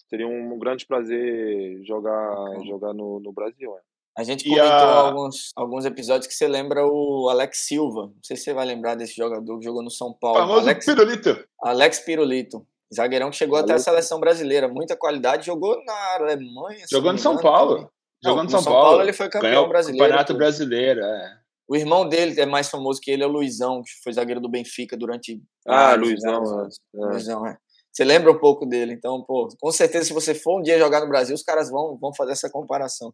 seria um grande prazer jogar jogar no, no Brasil. É. A gente comentou a- alguns, alguns episódios que você lembra o Alex Silva. Não sei se você vai lembrar desse jogador que jogou no São Paulo. famoso Alex, pirulito. Alex Pirulito. Zagueirão que chegou até a Alex- seleção brasileira. Muita qualidade. Jogou na Alemanha. Jogou não no São Paulo. também. Jogou Não, no São, São Paulo. Paulo ele foi campeão Ganhou brasileiro, Campeonato tudo. Brasileiro, é. O irmão dele é mais famoso que ele, é o Luizão, que foi zagueiro do Benfica durante. Ah, vários, Luizão, vários é, anos. é. Luizão, é. Você lembra um pouco dele, então, pô, com certeza, se você for um dia jogar no Brasil, os caras vão, vão fazer essa comparação.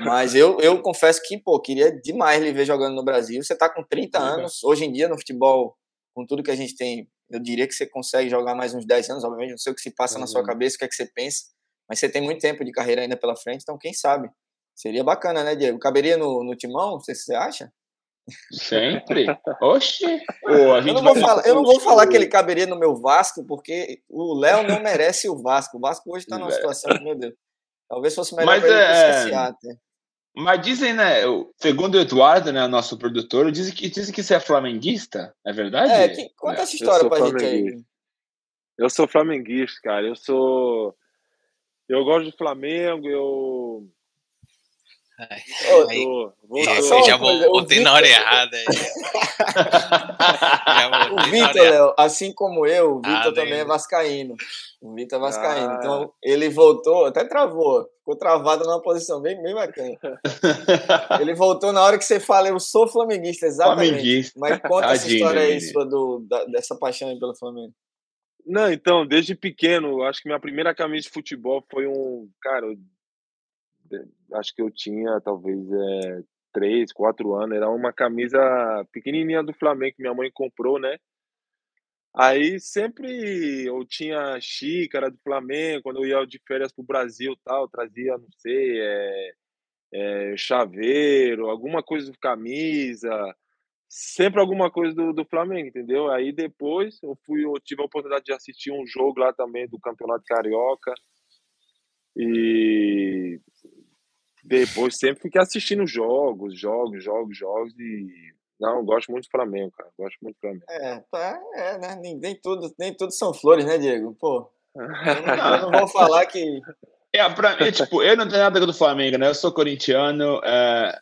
Mas eu, eu confesso que, pô, queria demais lhe ver jogando no Brasil. Você tá com 30 Legal. anos, hoje em dia no futebol, com tudo que a gente tem, eu diria que você consegue jogar mais uns 10 anos, obviamente, não sei o que se passa na sua Uhum. cabeça, o que é que você pensa, mas você tem muito tempo de carreira ainda pela frente, então quem sabe? Seria bacana, né, Diego? Caberia no, no timão, se você acha? Sempre. Oxi. Pô, a Eu gente não, vou falar, eu não vou falar que ele caberia no meu Vasco, porque o Léo não merece o Vasco. O Vasco hoje tá numa É. situação que, meu Deus. Talvez fosse melhor Mas pra ele é- até. Mas dizem, né? Segundo o Eduardo, né, nosso produtor, dizem que, dizem que você é flamenguista. É verdade? É, que, conta essa história pra gente aí. Eu sou flamenguista, cara. Eu sou. Eu gosto do Flamengo, eu. Eu só uma já coisa, voltei na hora errada. O Vitor. Léo, assim como eu, o Vitor Ah, também é vascaíno. O Vitor é vascaíno. Ah. Então, ele voltou, até travou. Ficou travado numa posição bem, bem bacana. Ele voltou na hora que você fala, eu sou flamenguista, exatamente. Flamenguista. Mas conta essa Tadinho, história aí sua do, da- dessa paixão aí pelo Flamengo. Não, então, desde pequeno, acho que minha primeira camisa de futebol foi um. Cara, acho que eu tinha talvez é, três, quatro anos. Era uma camisa pequenininha do Flamengo que minha mãe comprou, né? Aí sempre eu tinha xícara do Flamengo, quando eu ia de férias pro Brasil tal, trazia, não sei, é, é, chaveiro, alguma coisa de camisa, sempre alguma coisa do, do Flamengo, entendeu? Aí depois eu fui, eu tive a oportunidade de assistir um jogo lá também do Campeonato Carioca e depois sempre fiquei assistindo jogos, jogos, jogos, jogos e não, eu gosto muito do Flamengo, cara, gosto muito do Flamengo. É, tá, é, né? Nem, nem, tudo, nem tudo são flores, né, Diego? Pô, eu não, eu não vou falar que. É, pra mim, tipo, eu não tenho nada do Flamengo, né? Eu sou corintiano, é...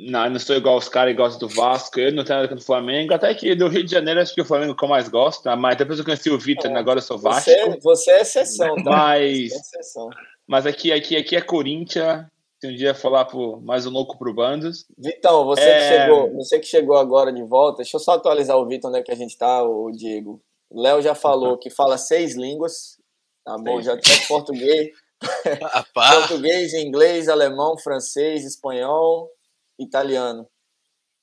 não, não sou igual os caras que gostam do Vasco, eu não tenho nada do Flamengo, até que do Rio de Janeiro acho que é o Flamengo que eu mais gosto, né? mas depois eu conheci o Vitor, né? agora eu sou Vasco, Você, você é exceção, tá? mas, Você é exceção. Mas aqui, aqui, aqui é Corinthians, se um dia falar pro, mais um louco pro Bandos, Vitão, você, É. que chegou, você que chegou agora de volta, deixa eu só atualizar o Vitor onde é que a gente tá, o Diego. O Léo já falou que fala seis línguas, tá bom? Já tem português, português, inglês, alemão, francês, espanhol, italiano.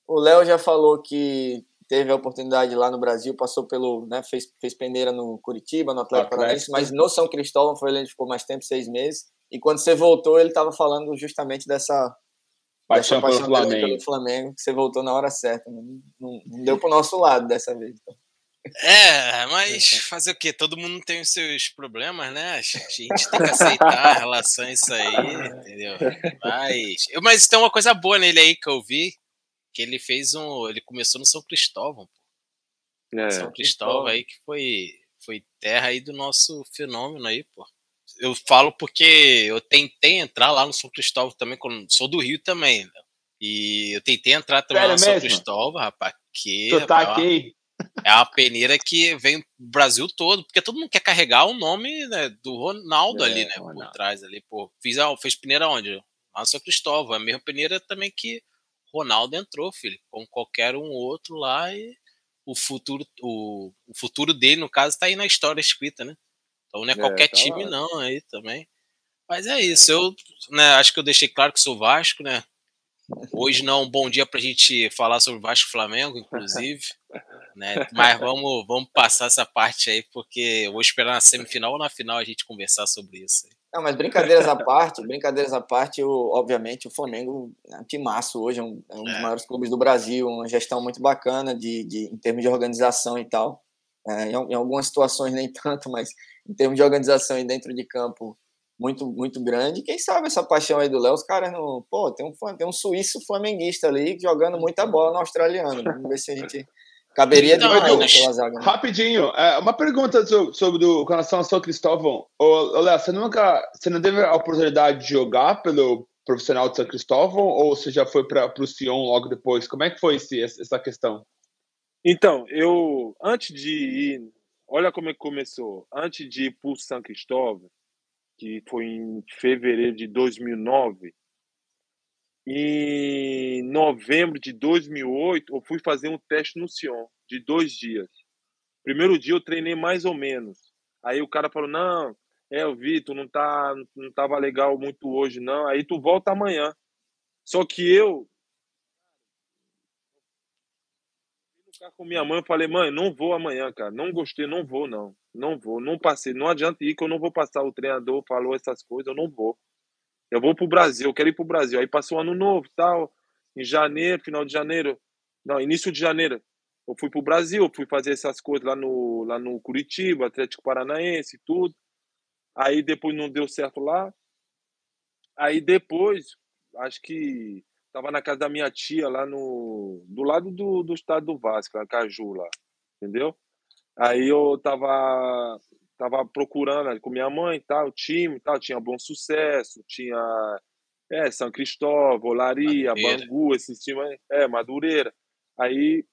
O Léo já falou que teve a oportunidade lá no Brasil, passou pelo, né, fez, fez peneira no Curitiba, no Atlético. Paranaense, mas no São Cristóvão foi onde ele ficou mais tempo, seis meses. E quando você voltou, ele estava falando justamente dessa paixão dessa pelo dele Flamengo. pelo Flamengo, que você voltou na hora certa. né? Não, não deu pro nosso lado dessa vez. então. é, mas fazer o quê? Todo mundo tem os seus problemas, né? A gente tem que aceitar em relação a isso aí, entendeu? Mas, eu- mas tem uma coisa boa nele aí que eu vi, que ele fez um. Ele começou no São Cristóvão. pô. É, São Cristóvão aí que foi, foi terra aí do nosso fenômeno aí, pô. Eu falo porque eu tentei entrar lá no São Cristóvão também, quando sou do Rio também, né? E eu tentei entrar também Sério lá no São mesmo? Cristóvão, rapaz. Que Tu tá rapaz, aqui, é uma peneira que vem do Brasil todo, porque todo mundo quer carregar o nome né, do Ronaldo É, ali, né? Por Ronaldo. trás ali, pô. Fiz, fez peneira onde? Lá no São Cristóvão. A mesma peneira também que Ronaldo entrou, filho. Como qualquer um outro lá e o futuro, o, o futuro dele, no caso, tá aí na história escrita, né? Então não é É, qualquer tá time, lá. não, aí também. Mas é isso, eu né, acho que eu deixei claro que sou Vasco, né? Hoje não é um bom dia pra gente falar sobre Vasco Flamengo, inclusive. né? Mas vamos, vamos passar essa parte aí, porque eu vou esperar na semifinal ou na final a gente conversar sobre isso. aí. Não, mas brincadeiras à parte, brincadeiras à parte, o, obviamente o Flamengo é um timaço hoje, é um, é um dos É. maiores clubes do Brasil, uma gestão muito bacana de, de, em termos de organização e tal. é, em, em, algumas situações nem tanto, mas em termos de organização e dentro de campo, muito, muito grande. Quem sabe essa paixão aí do Léo, os caras não. Pô, tem um, tem um suíço flamenguista ali jogando muita bola no australiano. Vamos ver se a gente. Caberia Não, demais zaga. né? Rapidinho, é, uma pergunta so- sobre o, com relação ao São Cristóvão. Ô, ô, Léo, você nunca, você não teve a oportunidade de jogar pelo profissional de São Cristóvão ou você já foi para o Sion logo depois? Como é que foi esse, essa questão? Então, eu, antes de ir, olha como é que começou. Antes de ir para o São Cristóvão, que foi em fevereiro de 2009, em novembro de 2008, eu fui fazer um teste no Sion, de dois dias. Primeiro dia eu treinei mais ou menos. Aí o cara falou, não, é, eu vi, tu não, tá, não tava legal muito hoje, não. Aí tu volta amanhã. Só que eu, carro com minha mãe, eu falei, mãe, não vou amanhã, cara. Não gostei, não vou, não. Não vou, não passei. Não adianta ir que eu não vou passar. O treinador falou essas coisas, eu não vou. Eu vou pro Brasil, eu quero ir pro Brasil. Aí passou o ano novo tal. Em janeiro, final de janeiro. Não, início de janeiro. Eu fui pro Brasil, fui fazer essas coisas lá no, lá no Curitiba, Atlético Paranaense, tudo. Aí depois não deu certo lá. Aí depois, acho que tava na casa da minha tia lá no do lado do, do estado do Vasco, na Caju lá, entendeu? Aí eu tava tava procurando com minha mãe, tal, time, tal, tinha Bom Sucesso, tinha é, São Cristóvão, Olaria, Madureira. Bangu, esses times, é, Madureira. Aí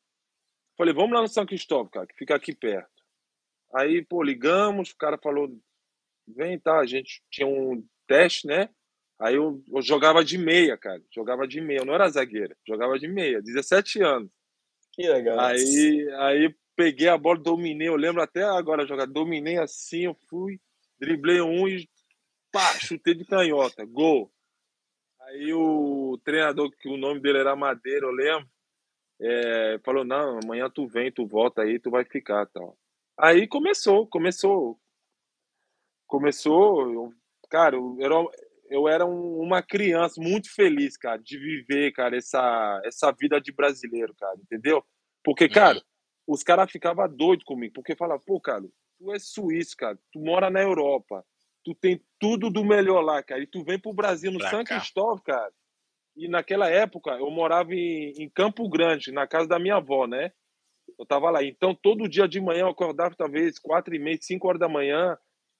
falei, vamos lá no São Cristóvão, cara, que fica aqui perto. Aí, pô, ligamos, o cara falou, vem, tá, a gente tinha um teste, né? Aí eu, eu jogava de meia, cara, jogava de meia, eu não era zagueiro, jogava de meia, 17 anos. Que legal. Aí, aí peguei a bola, dominei, eu lembro até agora jogar, dominei assim, eu fui, driblei um e pá, chutei de canhota, gol. Aí o treinador, que o nome dele era Madeira, eu lembro, é, falou, não, amanhã tu vem, tu volta aí, tu vai ficar, tal. Aí começou, começou, começou, eu- cara, eu era, eu era um- uma criança muito feliz, cara, de viver, cara, essa, essa vida de brasileiro, cara, entendeu? Porque, cara, os caras ficavam doidos comigo, porque falavam, pô, cara, tu é suíço, cara, tu mora na Europa, tu tem tudo do melhor lá, cara, e tu vem pro Brasil, no Pra São. Cristóvão, cara, e naquela época eu morava em, em Campo Grande, na casa da minha avó, né? Eu tava lá. Então, todo dia de manhã eu acordava, talvez, quatro e meia, cinco horas da manhã,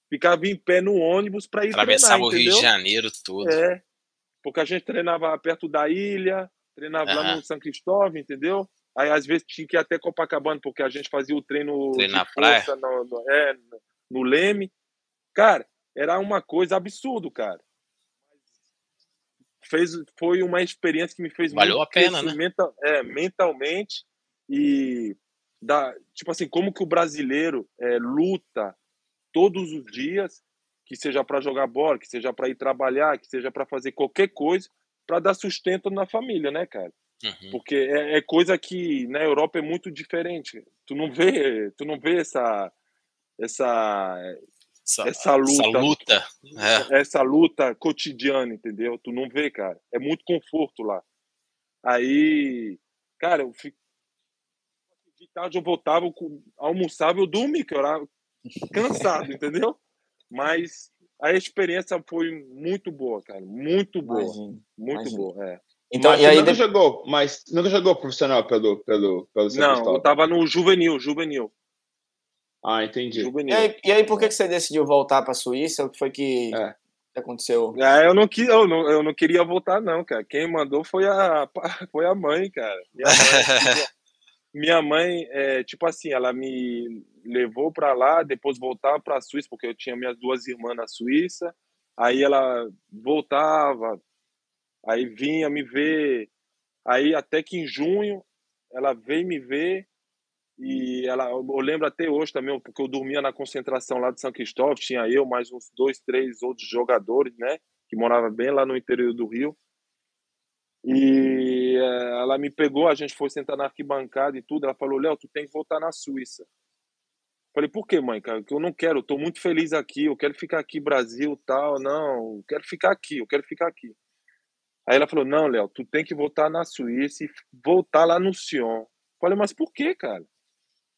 ficava em pé no ônibus para ir Atravessava treinar, o Rio de Janeiro todo. É, porque a gente treinava perto da ilha, treinava lá Aham. no São Cristóvão, entendeu? Aí, às vezes, tinha que ir até Copacabana, porque a gente fazia o treino, Treino na praia. no, no- é, no- Leme. Cara, era uma coisa absurdo, cara. Fez, foi uma experiência que me fez Valeu muito a pena, né? mental- é, mentalmente e da, tipo assim, como que o brasileiro é, luta todos os dias, que seja para jogar bola, que seja para ir trabalhar, que seja para fazer qualquer coisa, para dar sustento na família, né, cara? Uhum. Porque é, é coisa que na Europa é muito diferente. Tu não vê, tu não vê essa essa Essa, essa luta, essa luta. É. essa luta cotidiana, entendeu? Tu não vê, cara. É muito conforto lá. Aí, cara, eu fico de tarde eu voltava, eu almoçava, eu dormia, que eu era cansado, entendeu? Mas a experiência foi muito boa, cara, muito boa, Imagino, muito imagino. boa, é. Então, mas e aí, nunca de- jogou, mas nunca jogou profissional pelo, pelo, pelo Não, Cristóvão? eu tava no juvenil, juvenil, Ah, entendi. e juvenil. aí, e aí por que que você decidiu voltar para a Suíça? O que foi que É. aconteceu? É, eu não, que- eu, não, eu não queria voltar, não, cara. Quem mandou foi a, foi a mãe, cara. Minha mãe, minha mãe é, tipo assim, ela me levou pra lá, depois voltava pra Suíça, porque eu tinha minhas duas irmãs na Suíça. Aí ela voltava, aí vinha me ver. Aí até que em junho ela veio me ver e ela, eu lembro até hoje também, porque eu dormia na concentração lá de São Cristóvão, tinha eu, mais uns dois, três outros jogadores, né, que moravam bem lá no interior do Rio. E eh, ela me pegou, a gente foi sentar na arquibancada e tudo, ela falou, Léo, tu tem que voltar na Suíça. Falei, por que, mãe, cara? Que eu não quero, eu tô muito feliz aqui, eu quero ficar aqui, Brasil, tal, não, eu quero ficar aqui, eu quero ficar aqui. Aí ela falou, não, Léo, tu tem que voltar na Suíça e voltar lá no Sion. Falei, mas por que, cara?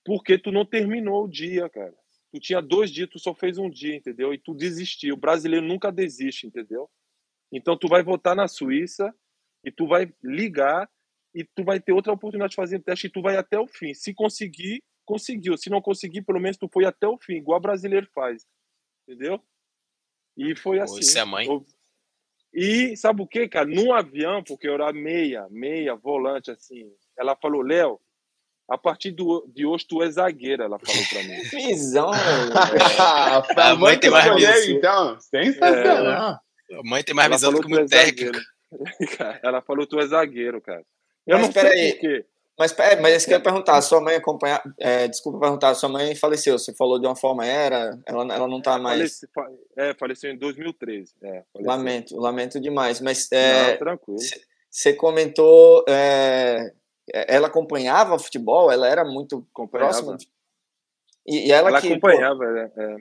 porque tu não terminou o dia, cara. Tu tinha dois dias, tu só fez um dia, entendeu? E tu desistiu. O brasileiro nunca desiste, entendeu? Então tu vai votar na Suíça e tu vai ligar e tu vai ter outra oportunidade de fazer teste e tu vai até o fim. Se conseguir, conseguiu. Se não conseguir, pelo menos tu foi até o fim, igual o brasileiro faz. Entendeu? E foi assim. Você é mãe? E sabe o que, cara? No avião, porque eu era meia, meia, volante, assim. Ela falou, Léo, a partir do, de hoje tu é zagueira, ela falou pra mim. Visão! a mãe tem mais visão. então. Sensacional. É, a mãe tem mais visão do que o técnico. Ela falou tu é zagueiro, cara. Eu Mas não sei peraí. por quê. Mas, é, mas isso que eu ia perguntar, sua mãe acompanha, é, desculpa perguntar, sua mãe faleceu, você falou de uma forma era, ela, ela não tá mais, Falece- fa- é, faleceu em 2013. É, faleceu. lamento, lamento demais, mas Não, é, tranquilo. você comentou, é, ela acompanhava futebol, ela era muito próxima, de- e, e ela, Ela que, pô, acompanhava, é, é.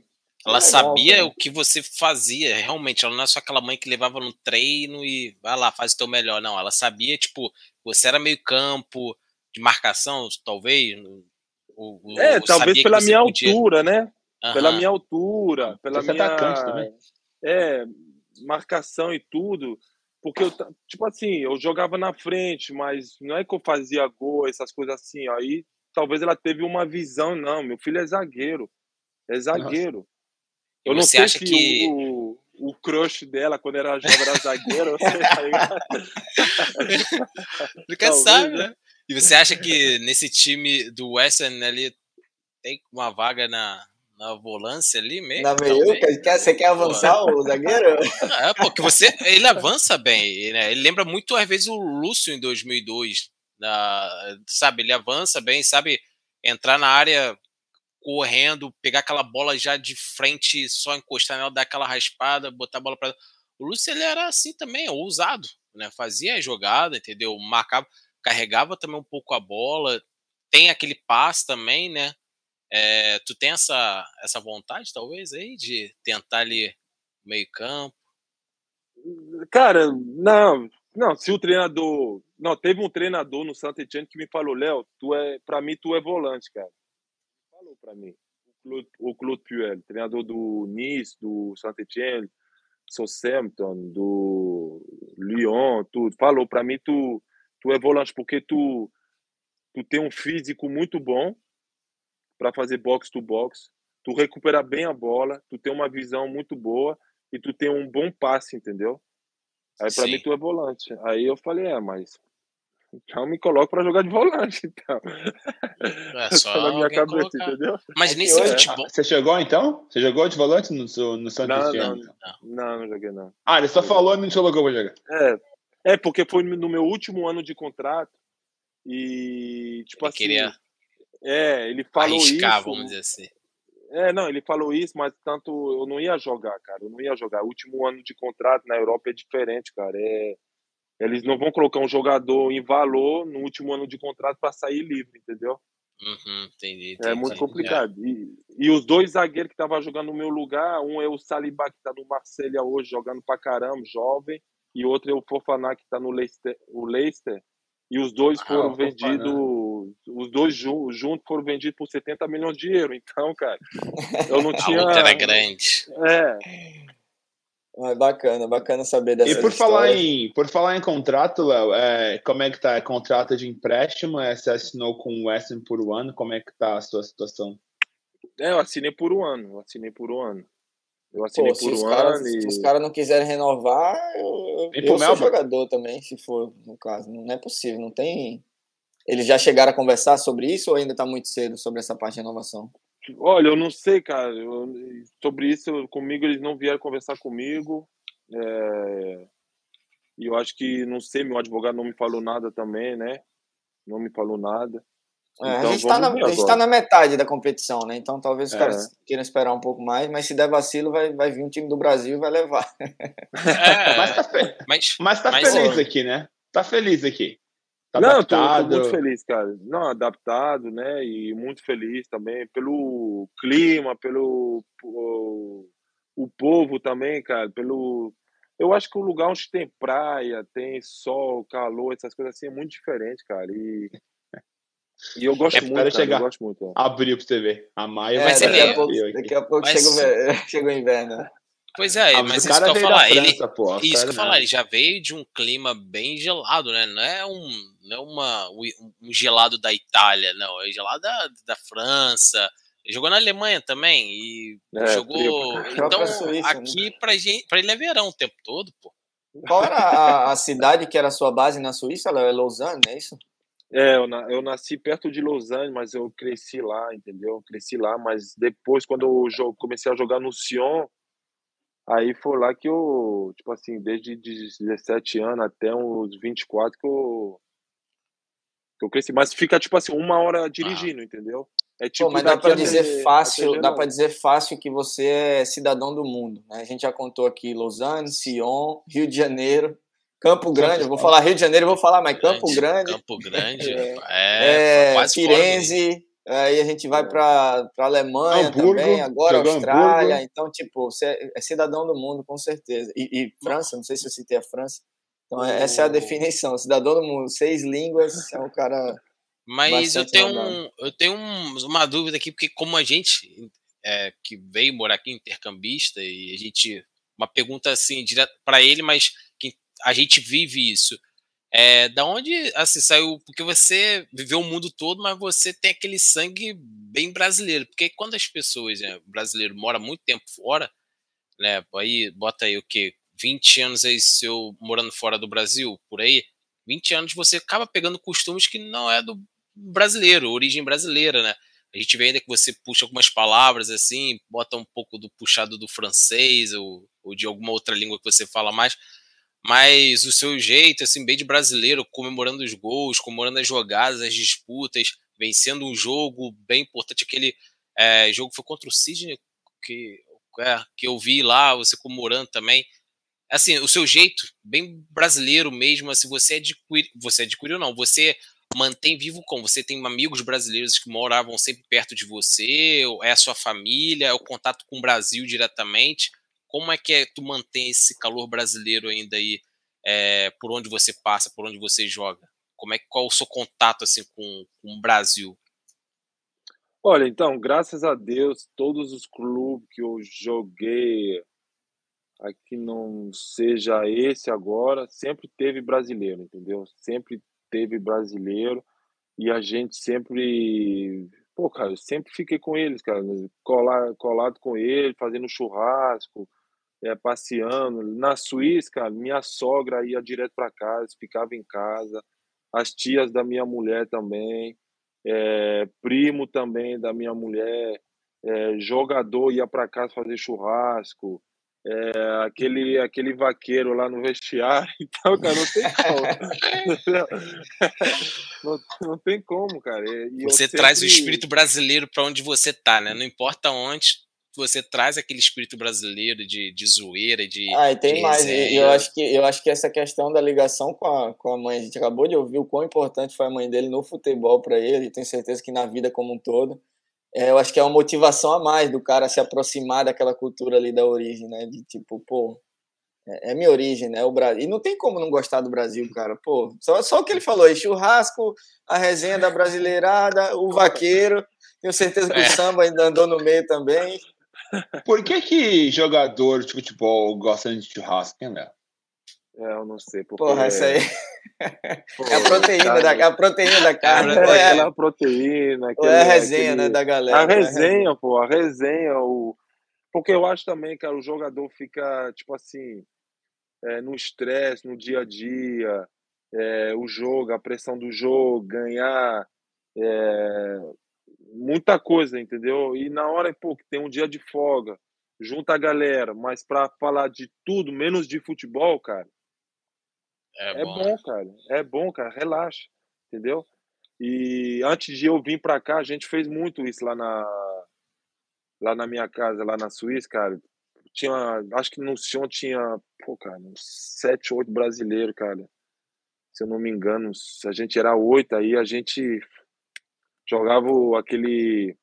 Ela legal, sabia cara. o que você fazia, realmente. Ela não é só aquela mãe que levava no treino e vai lá, faz o teu melhor. Não, ela sabia, tipo, você era meio campo de marcação, talvez. ou- É, ou talvez pela minha podia- altura, né? Pela Aham. minha altura, pela Você é minha atacante também. é, marcação e tudo. Porque eu, tipo assim, eu jogava na frente, mas não é que eu fazia gol, essas coisas assim. Aí talvez ela teve uma visão, não, meu filho é zagueiro. É zagueiro. E Eu não você sei acha se que- o, o, o crush dela, quando era jovem, era zagueiro. sei, tá ligado? Nunca Talvez, sabe, né? E você acha que nesse time do West Ham ali tem uma vaga na, na volância ali mesmo? na meiuca, quer, você quer avançar o zagueiro? É, porque você, ele avança bem, né? Ele lembra muito às vezes o Lúcio em 2002, na- sabe? Ele avança bem, sabe entrar na área correndo, pegar aquela bola já de frente, só encostar nela, dar aquela raspada, botar a bola para O Lúcio ele era assim também, ousado, né? Fazia a jogada, entendeu? Marcava, carregava também um pouco a bola, tem aquele passe também, né? É, tu tem essa, essa vontade, talvez, aí, de tentar ali meio campo? Cara, não, não, se o treinador. Não, teve um treinador no Santa Etienne que me falou, Léo, tu é, pra mim, tu é volante, cara. Falou pra mim. O Claude, Puel, treinador do Nice, do Santa Etienne, Southampton, do Lyon, tudo. Falou pra mim, tu, tu é volante, porque tu, tu tem um físico muito bom para fazer box to box. Tu recupera bem a bola, tu tem uma visão muito boa e tu tem um bom passe, entendeu? Aí pra Sim. mim tu é volante. Aí eu falei, é, mas então me coloco pra jogar de volante, então. É só Tá na minha cabeça, colocar. entendeu? Mas É nesse hoje- futebol. Você chegou então? Você jogou de volante no, no Santos Não, não, ano? não, não joguei não. Ah, ele só falou e não te colocou pra jogar. É, é porque foi no meu último ano de contrato e tipo Ele assim, queria é, ele falou arriscar, isso. vamos dizer assim. É, não, ele falou isso, mas tanto eu não ia jogar, cara. Eu não ia jogar. O último ano de contrato na Europa é diferente, cara. É, eles não vão colocar um jogador em valor no último ano de contrato para sair livre, entendeu? Uhum, entendi, É entendi. muito complicado. E, e os dois zagueiros que estavam jogando no meu lugar, um é o Saliba, que está no Marselha hoje, jogando pra caramba, jovem, e outro é o Fofaná, que está no Leicester, o Leicester. E os dois Ah, foram vendidos, os dois ju- juntos foram vendidos por 70 milhões de euros. Então, cara, eu não A tinha. luta era grande. É, Ah, bacana, bacana saber dessa E por falar, em, por falar em contrato, Léo, é, como é que tá? É contrato de empréstimo? É, você assinou com o West Ham por um ano? Como é que tá a sua situação? é, eu assinei por um ano. Eu assinei por um ano. Eu assinei Pô, se por os um caras ano e. se os caras não quiserem renovar, eu, eu sou jogador também, se for no caso. Não é possível, não tem. Eles já chegaram a conversar sobre isso ou ainda tá muito cedo sobre essa parte de renovação? Olha, eu não sei, cara. Eu- sobre isso, comigo, eles não vieram conversar comigo. É, E eu acho que, não sei, meu advogado não me falou nada também, né? Não me falou nada. É, a, Então, gente tá na, a gente agora. tá na metade da competição, né? Então talvez os É. caras queiram esperar um pouco mais, mas se der vacilo, vai, vai vir um time do Brasil e vai levar. É, Mas tá, fe- mas mas tá Mas, feliz aqui, né? Tá feliz aqui. Tá não, eu tô, tô adaptado. muito feliz, cara. Não, adaptado, né? E muito feliz também pelo clima, pelo o, o povo também, cara. Pelo, eu acho que o lugar onde tem praia, tem sol, calor, essas coisas assim é muito diferente, cara. E E eu gosto É, muito, cara, chegar. eu gosto muito. ó. Abriu pra você ver. A Maia É, Mas daqui, ele a é- pouco, daqui a pouco Mas- chega, o ve- chega o inverno. né? Pois é, Ah, mas o isso cara que eu falar, ele, França, pô. isso que eu falar, ele já veio de um clima bem gelado, né? Não é um, não é uma, um gelado da Itália, não. É gelado da, da França. Ele jogou na Alemanha também e É, jogou. frio. Então, Suíça, né? aqui pra, gente, pra ele é verão o tempo todo, pô. Qual era a, a cidade que era a sua base na Suíça? Ela é Lausanne, é isso? É, eu, na- eu nasci perto de Lausanne, mas eu cresci lá, entendeu? Eu cresci lá, mas depois, quando eu jo- comecei a jogar no Sion, aí foi lá que eu, tipo assim, desde de 17 anos até uns 24 que eu, que eu cresci. Mas fica, tipo assim, uma hora dirigindo, entendeu? É tipo Pô, mas dá para dizer fácil, dá para dizer fácil que você é cidadão do mundo. Né? A gente já contou aqui Lausanne, Sion, Rio de Janeiro, Campo Grande. Eu vou falar Rio de Janeiro, vou falar, mas Campo Grande, Campo Grande. É. É, é, quase fora do- Firenze. Aí a gente vai para para Alemanha Hamburgo, também, agora Austrália. Hamburgo. Então, tipo, você é- é cidadão do mundo, com certeza. E, e França, não sei se eu citei a França. Então, essa é a definição. Cidadão do mundo, seis línguas, é um cara. Mas eu tenho, um, eu tenho um- uma dúvida aqui, porque como a gente é, que veio morar aqui intercambista, e a gente. Uma pergunta assim, direto para ele, mas a gente vive isso. É, da onde assim, saiu? Porque você viveu o mundo todo, mas você tem aquele sangue bem brasileiro. Porque quando as pessoas, né, brasileiro, mora muito tempo fora, né? Aí bota aí o quê? 20 anos aí seu morando fora do Brasil, por aí, 20 anos você acaba pegando costumes que não é do brasileiro, origem brasileira, né? A gente vê ainda que você puxa algumas palavras assim, bota um pouco do puxado do francês ou, ou de alguma outra língua que você fala mais, mas o seu jeito, assim, bem de brasileiro, comemorando os gols, comemorando as jogadas, as disputas, vencendo um jogo bem importante. Aquele é, jogo foi contra o Sidney, que, é, que eu vi lá, você comemorando também. Assim, o seu jeito, bem brasileiro mesmo, assim, você adquiriu, você adquiriu não, você mantém vivo como? Você tem amigos brasileiros que moravam sempre perto de você, é a sua família, é o contato com o Brasil diretamente? Como é que é, tu mantém esse calor brasileiro ainda aí é, por onde você passa, por onde você joga? Como é qual o seu contato assim com, com o Brasil? Olha, então, graças a Deus, todos os clubes que eu joguei, aqui não seja esse agora, sempre teve brasileiro, entendeu? Sempre teve brasileiro e a gente sempre, pô, cara, eu sempre fiquei com eles, cara, colar, colado com eles, fazendo churrasco, é, passeando. Na Suíça, cara, minha sogra ia direto para casa, ficava em casa, as tias da minha mulher também é, primo também da minha mulher, é, jogador ia para casa fazer churrasco, é, aquele aquele vaqueiro lá no vestiário, então, cara, não tem como. não, não tem como, cara. E Você traz o sempre- espírito brasileiro para onde você tá, né? Não importa onde, você traz aquele espírito brasileiro de, de zoeira, de. Ah, e tem de mais. E eu acho, que, eu acho que essa questão da ligação com a, com a mãe, a gente acabou de ouvir o quão importante foi a mãe dele no futebol para ele, e tenho certeza que na vida como um todo. É, eu acho que é uma motivação a mais do cara se aproximar daquela cultura ali da origem, né? De tipo, pô, é, é minha origem, né? O Brasil. E não tem como não gostar do Brasil, cara. Pô, só, só o que ele falou aí: churrasco, a resenha da brasileirada, o vaqueiro. Tenho certeza que É. o samba ainda andou no meio também. Por que que jogador de futebol gosta de churrasco, hein, Léo? É, eu não sei. Porque, Porra, essa aí pô, é a proteína, cara, da, é a proteína da carne. é, é, aquela proteína, aquele, é a resenha, aquele- né, da galera. A né? resenha, pô, a resenha, o... porque eu acho também, cara, o jogador fica, tipo assim, é, no estresse, no dia a dia, é, o jogo, a pressão do jogo, ganhar, é, muita coisa, entendeu? E na hora, pô, que tem um dia de folga, junta a galera, mas pra falar de tudo, menos de futebol, cara, É, é bom. bom, cara. É bom, cara. Relaxa. Entendeu? E antes de eu vir pra cá, a gente fez muito isso lá na lá na minha casa, lá na Suíça, cara. Tinha, acho que no Sion tinha, pô, cara, uns sete, oito brasileiros, cara. Se eu não me engano, a gente era oito, aí a gente jogava o- aquele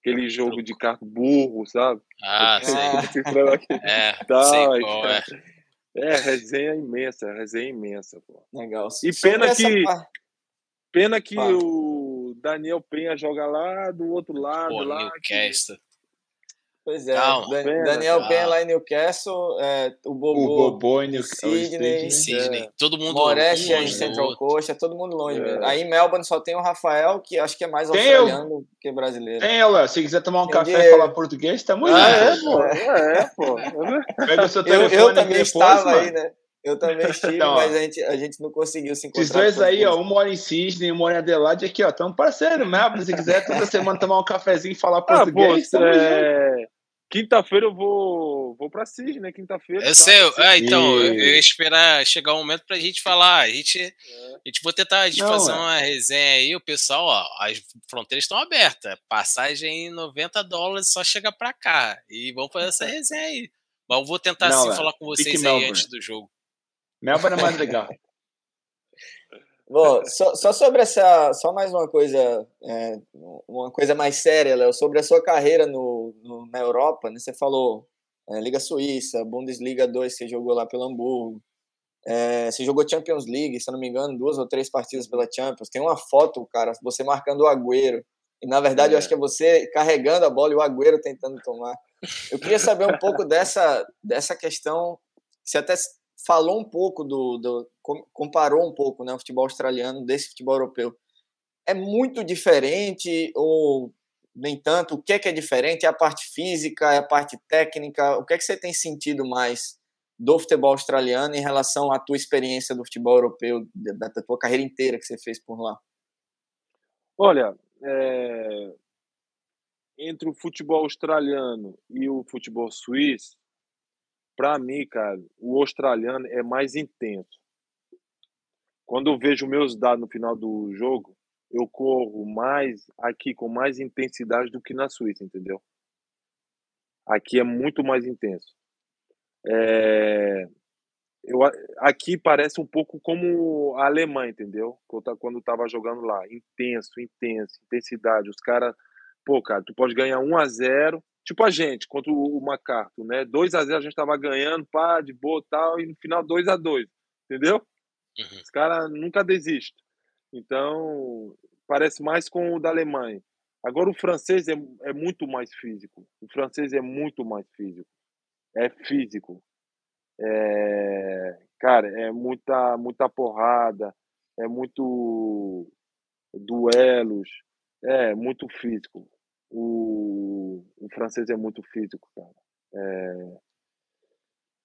aquele jogo de carro burro, sabe? Ah, sei. É, Tá, sei aí, qual é. cara. É, resenha imensa, resenha imensa, pô. Legal. E Sobre pena que- Pena que o Daniel Penha joga lá do outro lado. Pô, lá, Newcastle. Pois é, Calma. Dan- Pena, Daniel calma. Penha lá em Newcastle, é, o O Bobô, Bobô e o o Sidney, Sidney. Todo mundo Moretti em longe do Central. Coast, é todo mundo longe É. mesmo. Aí em Melbourne só tem o Rafael, que acho que é mais Tem eu. australiano que brasileiro. Tem, Léo, se quiser tomar um Entendi. café e falar português, tamo Ah, é, junto. pô. É, pô. Pega o seu Eu, telefone eu aqui também depois, estava mano. aí, né? Eu também estive, Então, mas a gente, a gente não conseguiu se encontrar. Esses dois aí, ó, um mora em Sydney, um mora em Adelaide, aqui, ó, tamo parceiro mesmo. Se quiser toda semana tomar um cafezinho e falar Ah, pô, português, junto. é... Quinta-feira eu vou, vou pra Cis, né? Quinta-feira. Eu tá? sei, ah, então, eu, E- eu ia esperar chegar o momento pra gente falar. A gente, a gente vou tentar de Não, fazer é. uma resenha aí, o pessoal, ó, as fronteiras estão abertas. Passagem em 90 dólares, só chega pra cá. E vamos fazer essa resenha aí. Mas eu vou tentar Não, sim é. falar com vocês aí Melbourne. antes do jogo. Melbourne é mais legal. Bom, só, só sobre essa, só mais uma coisa, é, uma coisa mais séria, Léo, sobre a sua carreira no, no- na Europa, né? Você falou é, Liga Suíça, Bundesliga 2, você jogou lá pelo Hamburgo, é, você jogou Champions League, se não me engano, duas ou três partidas pela Champions. Tem uma foto, cara, você marcando o Agüero. E na verdade, eu acho que é você carregando a bola e o Agüero tentando tomar. Eu queria saber um pouco dessa, dessa questão. Você até falou um pouco do, do comparou um pouco, né, o futebol australiano desse futebol europeu. É muito diferente ou nem tanto? O que é que é diferente? É a parte física, é a parte técnica? O que é que você tem sentido mais do futebol australiano em relação à tua experiência do futebol europeu, da, tua carreira inteira que você fez por lá? Olha, é, entre o futebol australiano e o futebol suíço, para mim, cara, o australiano é mais intenso. Quando eu vejo meus dados no final do jogo, eu corro mais aqui com mais intensidade do que na Suíça, entendeu? Aqui é muito mais intenso. É, eu, aqui parece um pouco como a Alemanha, entendeu? Quando eu eu tava jogando lá, intenso, intenso, intensidade. Os caras, pô, cara, tu pode ganhar 1 a 0 tipo a gente, contra o o MacArthur, né? 2 a 0 a gente tava ganhando, pá, de boa tal, e no final 2 a 2 entendeu? Uhum. Os caras nunca desistem. Então, parece mais com o da Alemanha. Agora, o francês é, é muito mais físico. O francês é muito mais físico. É físico. É, cara, é muita, muita porrada, é muito duelos, é muito físico. O, o francês é muito físico, cara. É,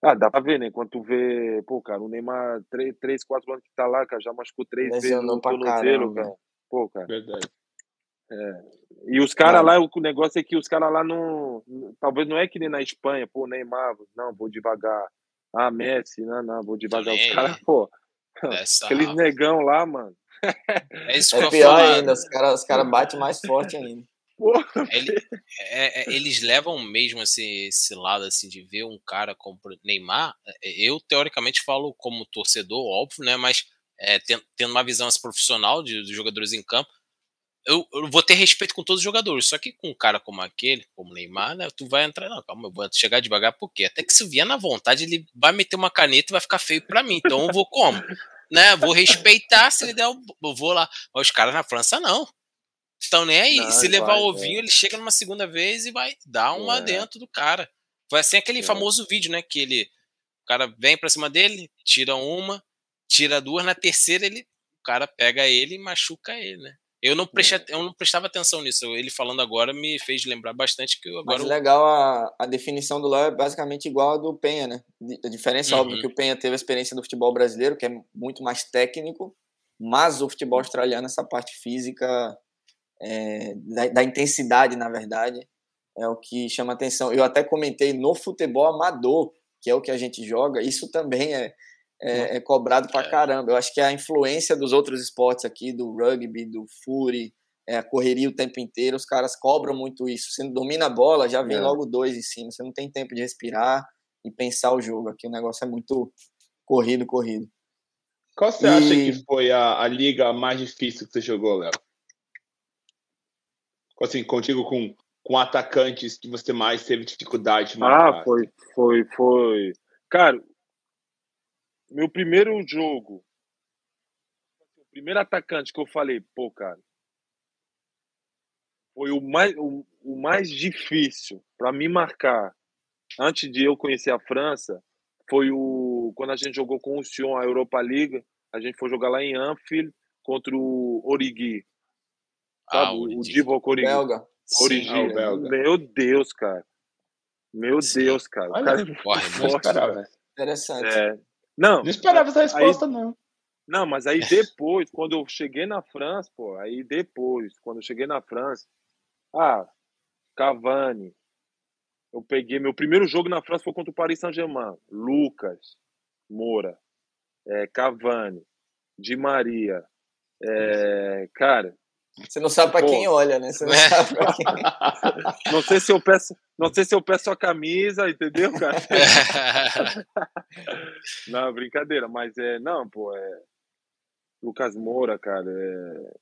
ah, dá pra ver, né? Quando tu vê, pô, cara, o Neymar, três, três quatro anos que tá lá, cara, já machucou três vezes Lesionou o pra tornozelo, caramba. cara. Pô, cara. Verdade. E os caras lá, o negócio é que os caras lá não. Talvez não é que nem na Espanha, pô, Neymar, não, vou devagar. Ah, Messi, não, não, vou devagar. nem Os caras, pô, Essa aqueles negão lá, mano. É isso que eu É ia pior falar. ainda, os caras os cara batem mais forte ainda. Pô, Ele- é- é- eles levam mesmo esse, esse lado assim de ver um cara como Neymar. é, Eu teoricamente falo como torcedor, óbvio, né? Mas é, ten- tendo uma visão assim, profissional de, dos jogadores em campo, eu, eu vou ter respeito com todos os jogadores. Só que com um cara como aquele, como Neymar, né? Tu vai entrar, não, calma, eu vou chegar devagar, por quê? Até que se vier na vontade, ele vai meter uma caneta e vai ficar feio pra mim. Então eu vou como? Né? Vou respeitar se ele der, eu vou lá. Mas os caras na França não. Estão nem aí. Não, Se vai, levar o é. ovinho, ele chega numa segunda vez e vai dar uma É. dentro do cara. Foi assim aquele É. famoso vídeo, né? Que ele. O cara vem pra cima dele, tira uma, tira duas, na terceira ele. O cara pega ele e machuca ele, né? Eu não, prestei, É. eu não prestava atenção nisso. Ele falando agora me fez lembrar bastante que eu agora. Mas legal, a, a definição do Léo é basicamente igual a do Penha, né? A diferença, Uhum. óbvio, que o Penha teve a experiência do futebol brasileiro, que é muito mais técnico, mas o futebol australiano, essa parte física, é, da, da intensidade, na verdade, é o que chama atenção. Eu até comentei no futebol amador, que é o que a gente joga, isso também é, é, é cobrado pra É. caramba. Eu acho que a influência dos outros esportes aqui, do rugby, do furi, é, a correria o tempo inteiro, os caras cobram muito isso. Você domina a bola, já vem É. logo dois em cima, você não tem tempo de respirar e pensar o jogo. Aqui o negócio é muito corrido, corrido. Qual você acha E- que foi a, a liga mais difícil que você jogou, Léo? Assim, contigo com, com atacantes que você mais teve dificuldade de Ah, marcar. foi, foi, foi. Cara, meu primeiro jogo, o primeiro atacante que eu falei, pô, cara, foi o mais, o, o mais difícil para me marcar antes de eu conhecer a França foi o quando a gente jogou com o Sion a Europa League, a gente foi jogar lá em Anfield contra o Origi. Ah, Sabe? o o Origi. Divock Origi. Belga. Origi. Ah, belga. Meu Deus, cara. Meu Sim. Deus, cara. O Olha, cara é Corre muito. forte, esperava. velho. Interessante. É. Não, Não esperava essa Aí- resposta, não. Não, mas aí depois, quando eu cheguei na França, pô, aí depois, quando eu cheguei na França, ah, Cavani. Eu peguei meu primeiro jogo na França foi contra o Paris Saint-Germain. Lucas Moura, é, Cavani, Di Maria. É, cara, Você não sabe para quem olha, né? Você não É. sabe pra quem... não sei se eu peço, não sei se eu peço a camisa, entendeu, cara? Não, brincadeira, mas é. Não, pô, é. Lucas Moura, cara, é.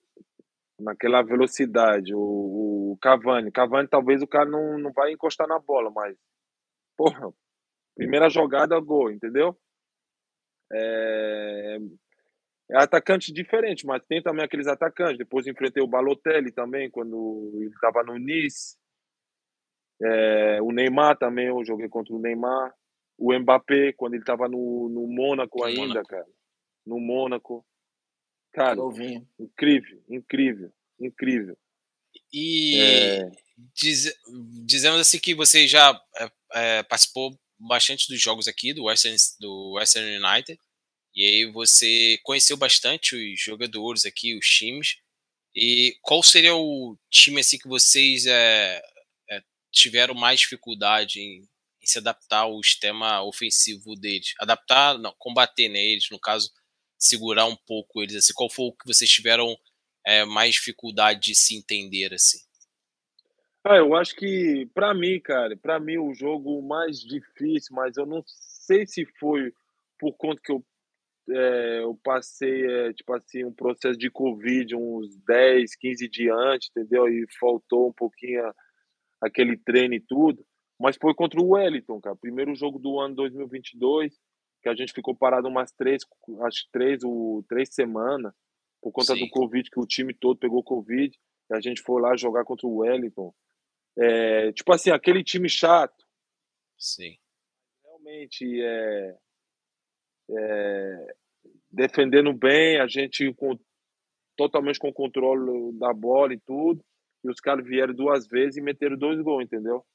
Naquela velocidade, o, o Cavani. Cavani, talvez o cara não, não vai encostar na bola, mas. Porra, primeira jogada, gol, entendeu? É, é atacante diferente, mas tem também aqueles atacantes. Depois enfrentei o Balotelli também, quando ele estava no Nice. É, o Neymar também, eu joguei contra o Neymar o Mbappé, quando ele estava no, no Mônaco No ainda, Mônaco. cara. No Mônaco. Cara, incrível, incrível, incrível. E É, diz- dizemos assim que você já é, é, participou bastante dos jogos aqui do Western, do Western United. E aí você conheceu bastante os jogadores aqui, os times. E qual seria o time assim que vocês é, é, tiveram mais dificuldade em, em se adaptar ao sistema ofensivo deles? Adaptar, não, combater neles, no caso, segurar um pouco eles. Assim, qual foi o que vocês tiveram é, mais dificuldade de se entender assim? Ah, eu acho que, pra mim, cara, pra mim o jogo mais difícil, mas eu não sei se foi por conta que eu, é, eu passei, é, tipo assim, um processo de Covid uns 10, 15 dias antes, entendeu? E faltou um pouquinho a- aquele treino e tudo. Mas foi contra o Wellington, cara. Primeiro jogo do ano 2022, que a gente ficou parado umas três, acho que três, o, três semanas, por conta Sim. do Covid, que o time todo pegou Covid. E a gente foi lá jogar contra o Wellington. É, tipo assim, aquele time chato, Sim. realmente é, é, defendendo bem, a gente com, totalmente com controle da bola e tudo. E os caras vieram duas vezes e meteram dois gols, entendeu?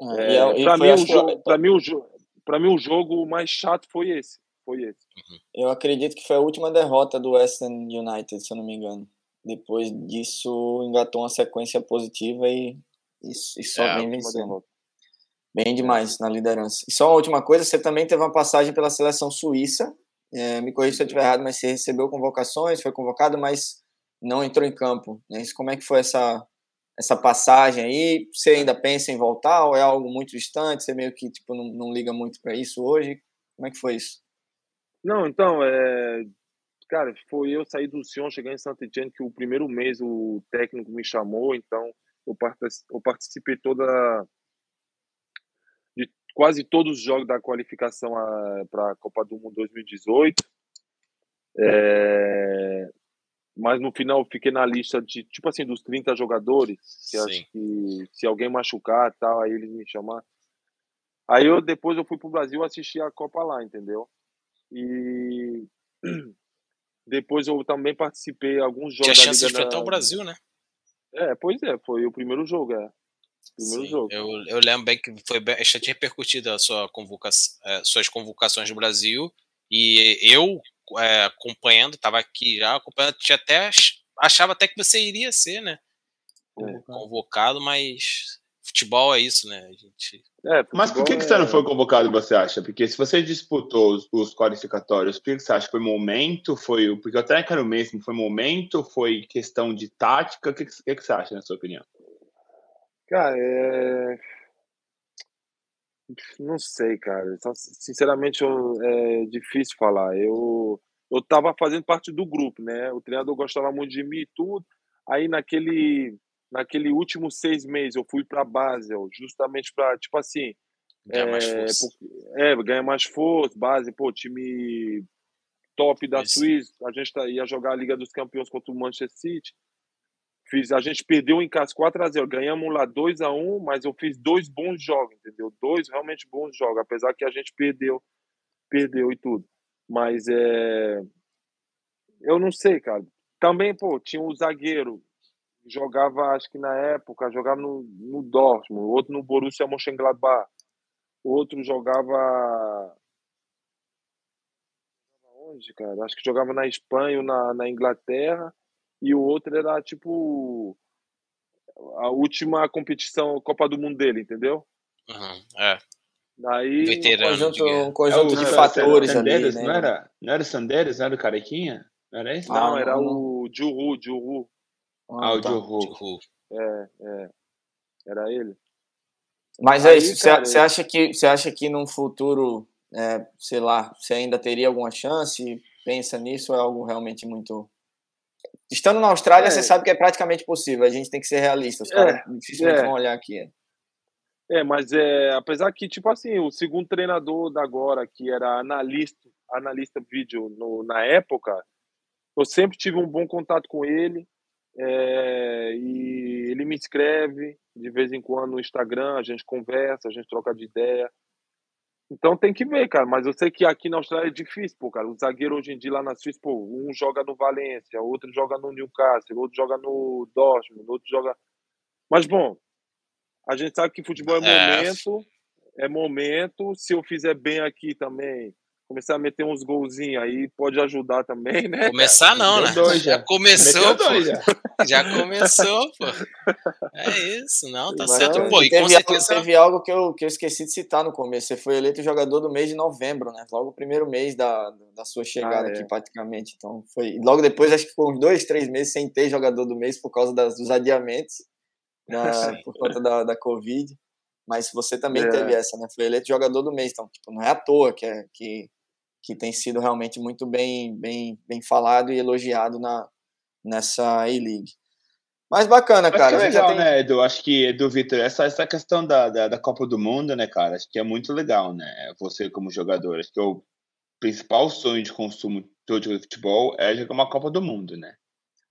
Ah, É, é- pra, foi, mim, jogo, pra, mim, mim, o jogo mais chato foi esse. Foi esse. Eu acredito que foi a última derrota do Western United, se eu não me engano. Depois disso, engatou uma sequência positiva e, e, e só É, vem vencendo. Bem demais na liderança. E só uma última coisa, você também teve uma passagem pela seleção suíça. É, me corrija se eu estiver errado, mas você recebeu convocações, foi convocado, mas não entrou em campo. Né? Como é que foi essa, essa passagem aí? Você ainda pensa em voltar ou é algo muito distante? Você meio que tipo, não, não liga muito para isso hoje? Como é que foi isso? Não, então, é, cara, foi eu sair do Sion, chegar em Saint-Etienne, que o primeiro mês o técnico me chamou, então eu, partici- eu participei toda quase todos os jogos da qualificação para a Copa do Mundo 2018. É, mas no final eu fiquei na lista de, tipo assim, dos 30 jogadores, que Sim. acho que se alguém machucar tal, aí eles me chamar. Aí eu depois eu fui pro Brasil assistir a Copa lá, entendeu? E depois eu também participei alguns Tinha jogos da chance de enfrentar da- o Brasil, né? É, pois é, foi o primeiro jogo, é. Primeiro Sim, jogo. Eu, eu lembro bem que foi bastante repercutida a sua convoca eh, suas convocações no Brasil. E eu, eh, acompanhando, estava aqui já acompanhando, tinha até, ach- achava até que você iria ser, né? É. Convocado, mas futebol é isso, né? A gente. É, Mas por que, que você não foi convocado, você acha? Porque se você disputou os, os qualificatórios, por que que você acha? Foi momento? Foi o- Porque o técnico era o mesmo. Foi momento? Foi questão de tática? O que, que que você acha, na sua opinião? Cara, é. Não sei, cara. Sinceramente, eu- é difícil falar. Eu eu tava fazendo parte do grupo, né? O treinador gostava muito de mim e tudo. Aí naquele naquele último seis meses eu fui para Basel, justamente para tipo assim, Ganhar mais é, força. por- é, ganhar mais força, base, pô, time top da Isso. Suíça. A gente tá, ia jogar a Liga dos Campeões contra o Manchester City. Fiz, a gente perdeu em casa 4 a 0 ganhamos lá 2 a 1 mas eu fiz dois bons jogos, entendeu? Dois realmente bons jogos, apesar que a gente perdeu, perdeu e tudo. Mas é. Eu não sei, cara. Também, pô, tinha um zagueiro, jogava, acho que na época, jogava no, no Dortmund, outro no Borussia Mönchengladbach, outro jogava. Onde, cara? Acho que jogava na Espanha ou na, na Inglaterra e o outro era tipo a última competição Copa do Mundo dele, entendeu? Uhum, é. Daí Um veterano, Um conjunto, um conjunto É de é o fatores ali, né? Não era, não era o Sanders, não era o Carequinha? Não era esse? não, não, era não. o Juru, Juru. Ah, o tá. Joe Hu. Tipo, É, é. Era ele. Mas é Aí, isso. cara, Você acha que você acha que num futuro, é, sei lá, você ainda teria alguma chance? Pensa nisso ou é algo realmente muito Estando na Austrália, É. você sabe que é praticamente possível. A gente tem que ser realista. Os É, caras dificilmente é. vão olhar aqui. É, mas é, apesar que, tipo assim, o segundo treinador da agora, que era analista, analista vídeo no, na época, eu sempre tive um bom contato com ele. é, e ele me escreve de vez em quando no Instagram, a gente conversa, a gente troca de ideia. Então tem que ver, cara. Mas eu sei que aqui na Austrália é difícil, pô, cara. O zagueiro hoje em dia lá na Suíça, pô, um joga no Valência, outro joga no Newcastle, outro joga no Dortmund, outro joga. Mas bom, a gente sabe que futebol é É. momento, é momento. Se eu fizer bem aqui também, começar a meter uns golzinhos aí, pode ajudar também, né? Começar não, né? Dois Já já. começou, pô. dois já. Já começou, pô. É isso, não, tá Mas certo. Pô, e teve, com certeza. algo, teve algo que eu, que eu esqueci de citar no começo. Você foi eleito jogador do mês de novembro, né? Logo o primeiro mês da, da sua chegada Ah, é. aqui, praticamente. Então, foi. Logo depois, acho que ficou uns dois, três meses sem ter jogador do mês por causa das, dos adiamentos, Sim. por conta da, da Covid. Mas você também É. teve essa, né? Foi eleito jogador do mês. Então, tipo, não é à toa que, é, que, que tem sido realmente muito bem, bem, bem falado e elogiado na, nessa A-League. Mas bacana, Acho cara. que a é legal, tem- né, Edu? Acho que, Edu Vitor, essa, essa questão da, da, da Copa do Mundo, né, cara? Acho que é muito legal, né? Você como jogador. Acho que o principal sonho de consumo todo de futebol é jogar uma Copa do Mundo, né?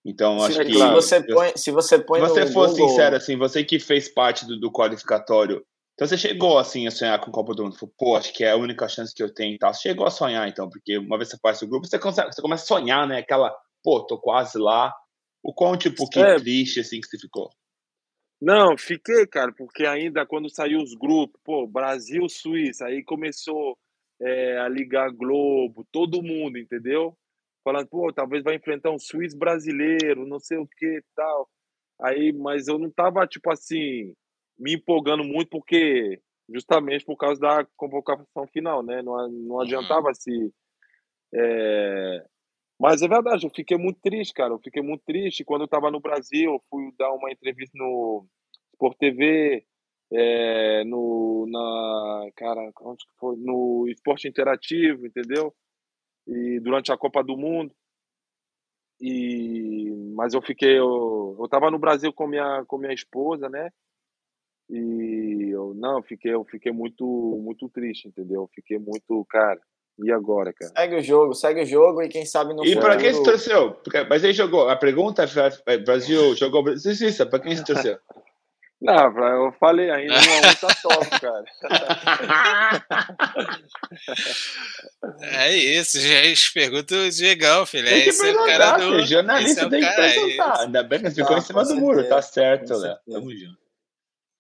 Então, acho Se, que. se você põe, se você põe Se você for Google- sincero, assim, você que fez parte do, do qualificatório, então você chegou, assim, a sonhar com Copa do Mundo? Falou, pô, acho que é a única chance que eu tenho e tal. Você chegou a sonhar, então, porque uma vez você faz o grupo, você, consegue, você começa a sonhar, né? Aquela, pô, tô quase lá. O quão, tipo, que É. triste, assim, que você ficou. Não, fiquei, cara, porque ainda quando saiu os grupos, pô, Brasil, Suíça, aí começou é, a ligar Globo, todo mundo, entendeu? Falando, pô, talvez vai enfrentar um suíço brasileiro, não sei o que tal. Aí, mas eu não tava, tipo assim, me empolgando muito, porque justamente por causa da convocação final, né? Não, não adiantava se. é, Mas é verdade, eu fiquei muito triste, cara. Eu fiquei muito triste. Quando eu tava no Brasil, eu fui dar uma entrevista no Sport TV, é, no, na, cara, onde que foi? No Esporte Interativo, entendeu? E durante a Copa do Mundo. E, mas eu fiquei, eu, eu tava no Brasil com minha, com minha esposa, né? E eu, não, eu fiquei, eu fiquei muito, muito triste, entendeu? Eu fiquei muito, cara, e agora, cara? Segue o jogo, segue o jogo e quem sabe no E pra quem se torceu? Mas aí jogou. A pergunta é: Brasil jogou Brasil Suíça, pra quem se torceu? Não, pra- eu falei ainda, um tá top, cara. É isso, gente. Pergunta o Diegão, filho. Tem que Esse é o cara do. Jornalista é o tem que cara, é perguntar. isso. Ainda bem que ficou Ah, em cima com do muro. Tá certo, Léo. Tamo junto.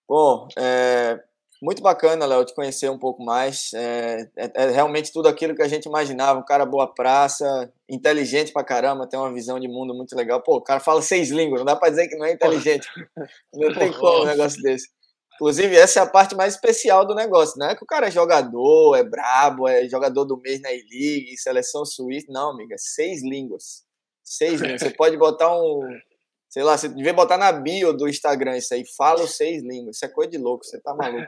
Bom, é muito bacana, Léo, te conhecer um pouco mais. É, é- é realmente tudo aquilo que a gente imaginava. Um cara boa praça, inteligente pra caramba, tem uma visão de mundo muito legal. Pô, o cara fala seis línguas, não dá pra dizer que não é inteligente. Não tem como um negócio desse. Inclusive, essa é a parte mais especial do negócio. Não é que o cara é jogador, é brabo, é jogador do mês na E-League, seleção suíça. Não, amiga, seis línguas. Seis línguas. Você pode botar um. Sei lá, você devia botar na bio do Instagram isso aí. Fala os seis línguas. Isso é coisa de louco, você tá maluco.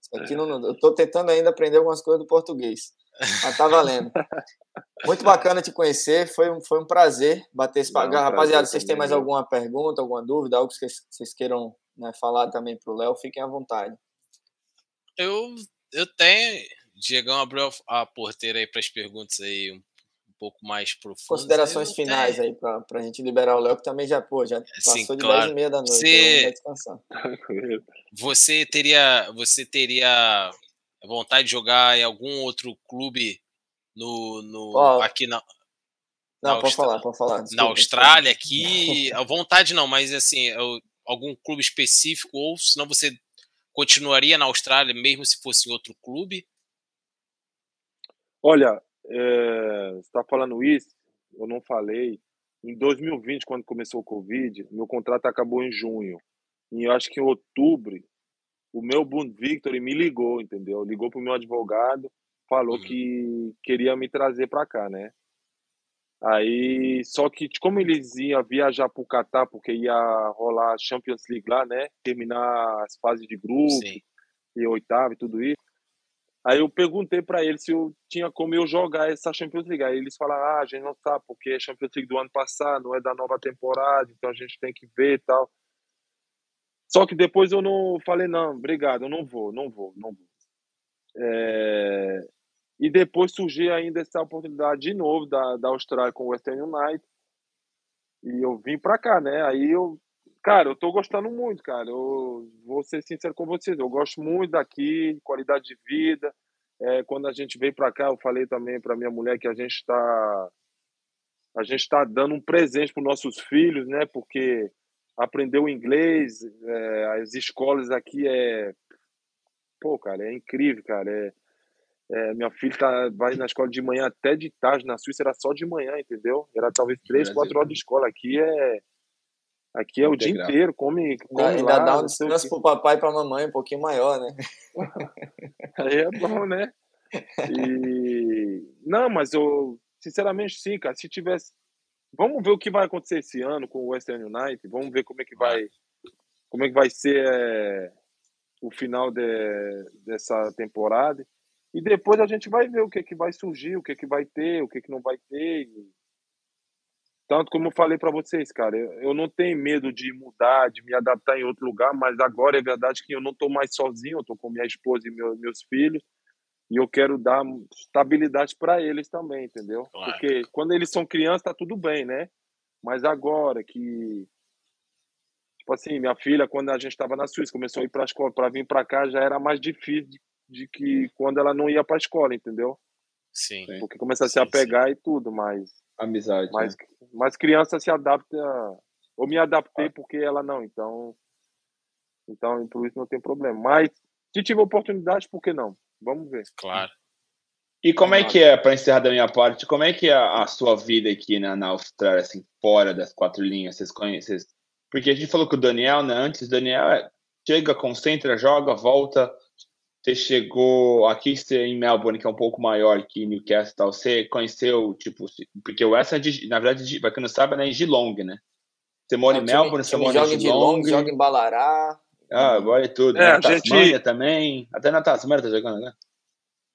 Isso aqui não, eu tô tentando ainda aprender algumas coisas do português. Mas tá valendo. Muito bacana te conhecer. Foi um, foi um prazer bater esse papo. Prazer Rapaziada, vocês têm mais alguma pergunta, alguma dúvida, algo que vocês, queiram né, falar também pro Léo, fiquem à vontade. Eu, eu tenho. Diegão abriu a a porteira aí para as perguntas aí um pouco mais profundas. Considerações eu finais aí pra, pra gente liberar o Léo, que também já, pô, já Sim, passou de claro. 10 e meia da noite. Você-. Você teria, você teria vontade de jogar em algum outro clube no, no Ó, aqui na, Não, Na pode Austrália- falar, pode falar. na desculpa, Austrália aqui, à vontade não, mas assim, eu- algum clube específico ou senão você continuaria na Austrália mesmo se fosse em outro clube? Olha, é, você está falando isso, eu não falei. Em 2020, quando começou o Covid, meu contrato acabou em junho. E eu acho que em outubro, o meu Bund Victory me ligou, entendeu? Ligou para o meu advogado, falou Uhum. que queria me trazer para cá, né? Aí, só que como eles iam viajar para o Catar, porque ia rolar a Champions League lá, né? Terminar as fases de grupo Sim. e oitava e tudo isso. Aí eu perguntei para eles se eu tinha como eu jogar essa Champions League. Aí eles falaram: ah, a gente não sabe, porque é Champions League do ano passado, não é da nova temporada, então a gente tem que ver e tal. Só que depois eu não falei: não, obrigado, eu não vou, não vou, não vou. É, E depois surgiu ainda essa oportunidade de novo da, da Austrália com o Western United. E eu vim para cá, né? Aí eu, cara, eu tô gostando muito, cara. Eu vou ser sincero com vocês, eu gosto muito daqui, qualidade de vida. É, quando a gente veio para cá, eu falei também para minha mulher que a gente está a gente está dando um presente para nossos filhos, né? Porque aprender o inglês, é, as escolas aqui é pô, cara, é incrível, cara. É, é, minha filha tá, vai na escola de manhã até de tarde. Na Suíça era só de manhã, entendeu? Era talvez três, quatro horas de escola. Aqui é aqui é o dia inteiro. Come, come Ainda lá, dá um descanso pro papai e pra mamãe um pouquinho maior, né? Aí é bom, né? E não, mas eu sinceramente sim, cara. Se tivesse, vamos ver o que vai acontecer esse ano com o Western United. Vamos ver como é que vai, como é que vai ser é, o final de- dessa temporada. E depois a gente vai ver o que é que vai surgir, o que é que vai ter, o que é que não vai ter. E Tanto como eu falei para vocês, cara, eu, eu não tenho medo de mudar, de me adaptar em outro lugar, mas agora é verdade que eu não estou mais sozinho, eu estou com minha esposa e meu- meus filhos, e eu quero dar estabilidade para eles também, entendeu? Claro. Porque quando eles são crianças tá tudo bem, né? Mas agora que tipo assim, minha filha quando a gente estava na Suíça, começou a ir para a escola, para vir para cá já era mais difícil de, de que quando ela não ia para a escola, entendeu? Sim. Sim. Porque começa a se Sim, apegar e tudo, mas Amizade. mas, né? mas criança se adapta. Ou me adaptei porque ela não, então. Então, por isso não tem problema. Mas, se tiver oportunidade, por que não? Vamos ver. Claro. E como é que é, para encerrar da minha parte, como é que é a, sua vida aqui na, na Austrália, assim, fora das quatro linhas? Vocês conhecem? Porque a gente falou que o Daniel, né, antes, o Daniel é- chega, concentra, joga, volta. Você chegou aqui você, em Melbourne, que é um pouco maior que Newcastle, tal, você conheceu, tipo, porque o West é, de, na verdade, de, pra quem não sabe, né, em Geelong, né? Você mora em O time- Melbourne, você mora em em Geelong, Geelong. joga em Balará. Ah, agora é tudo. É, na a gente- Tasmânia também. Até na Tasmânia tá jogando, né?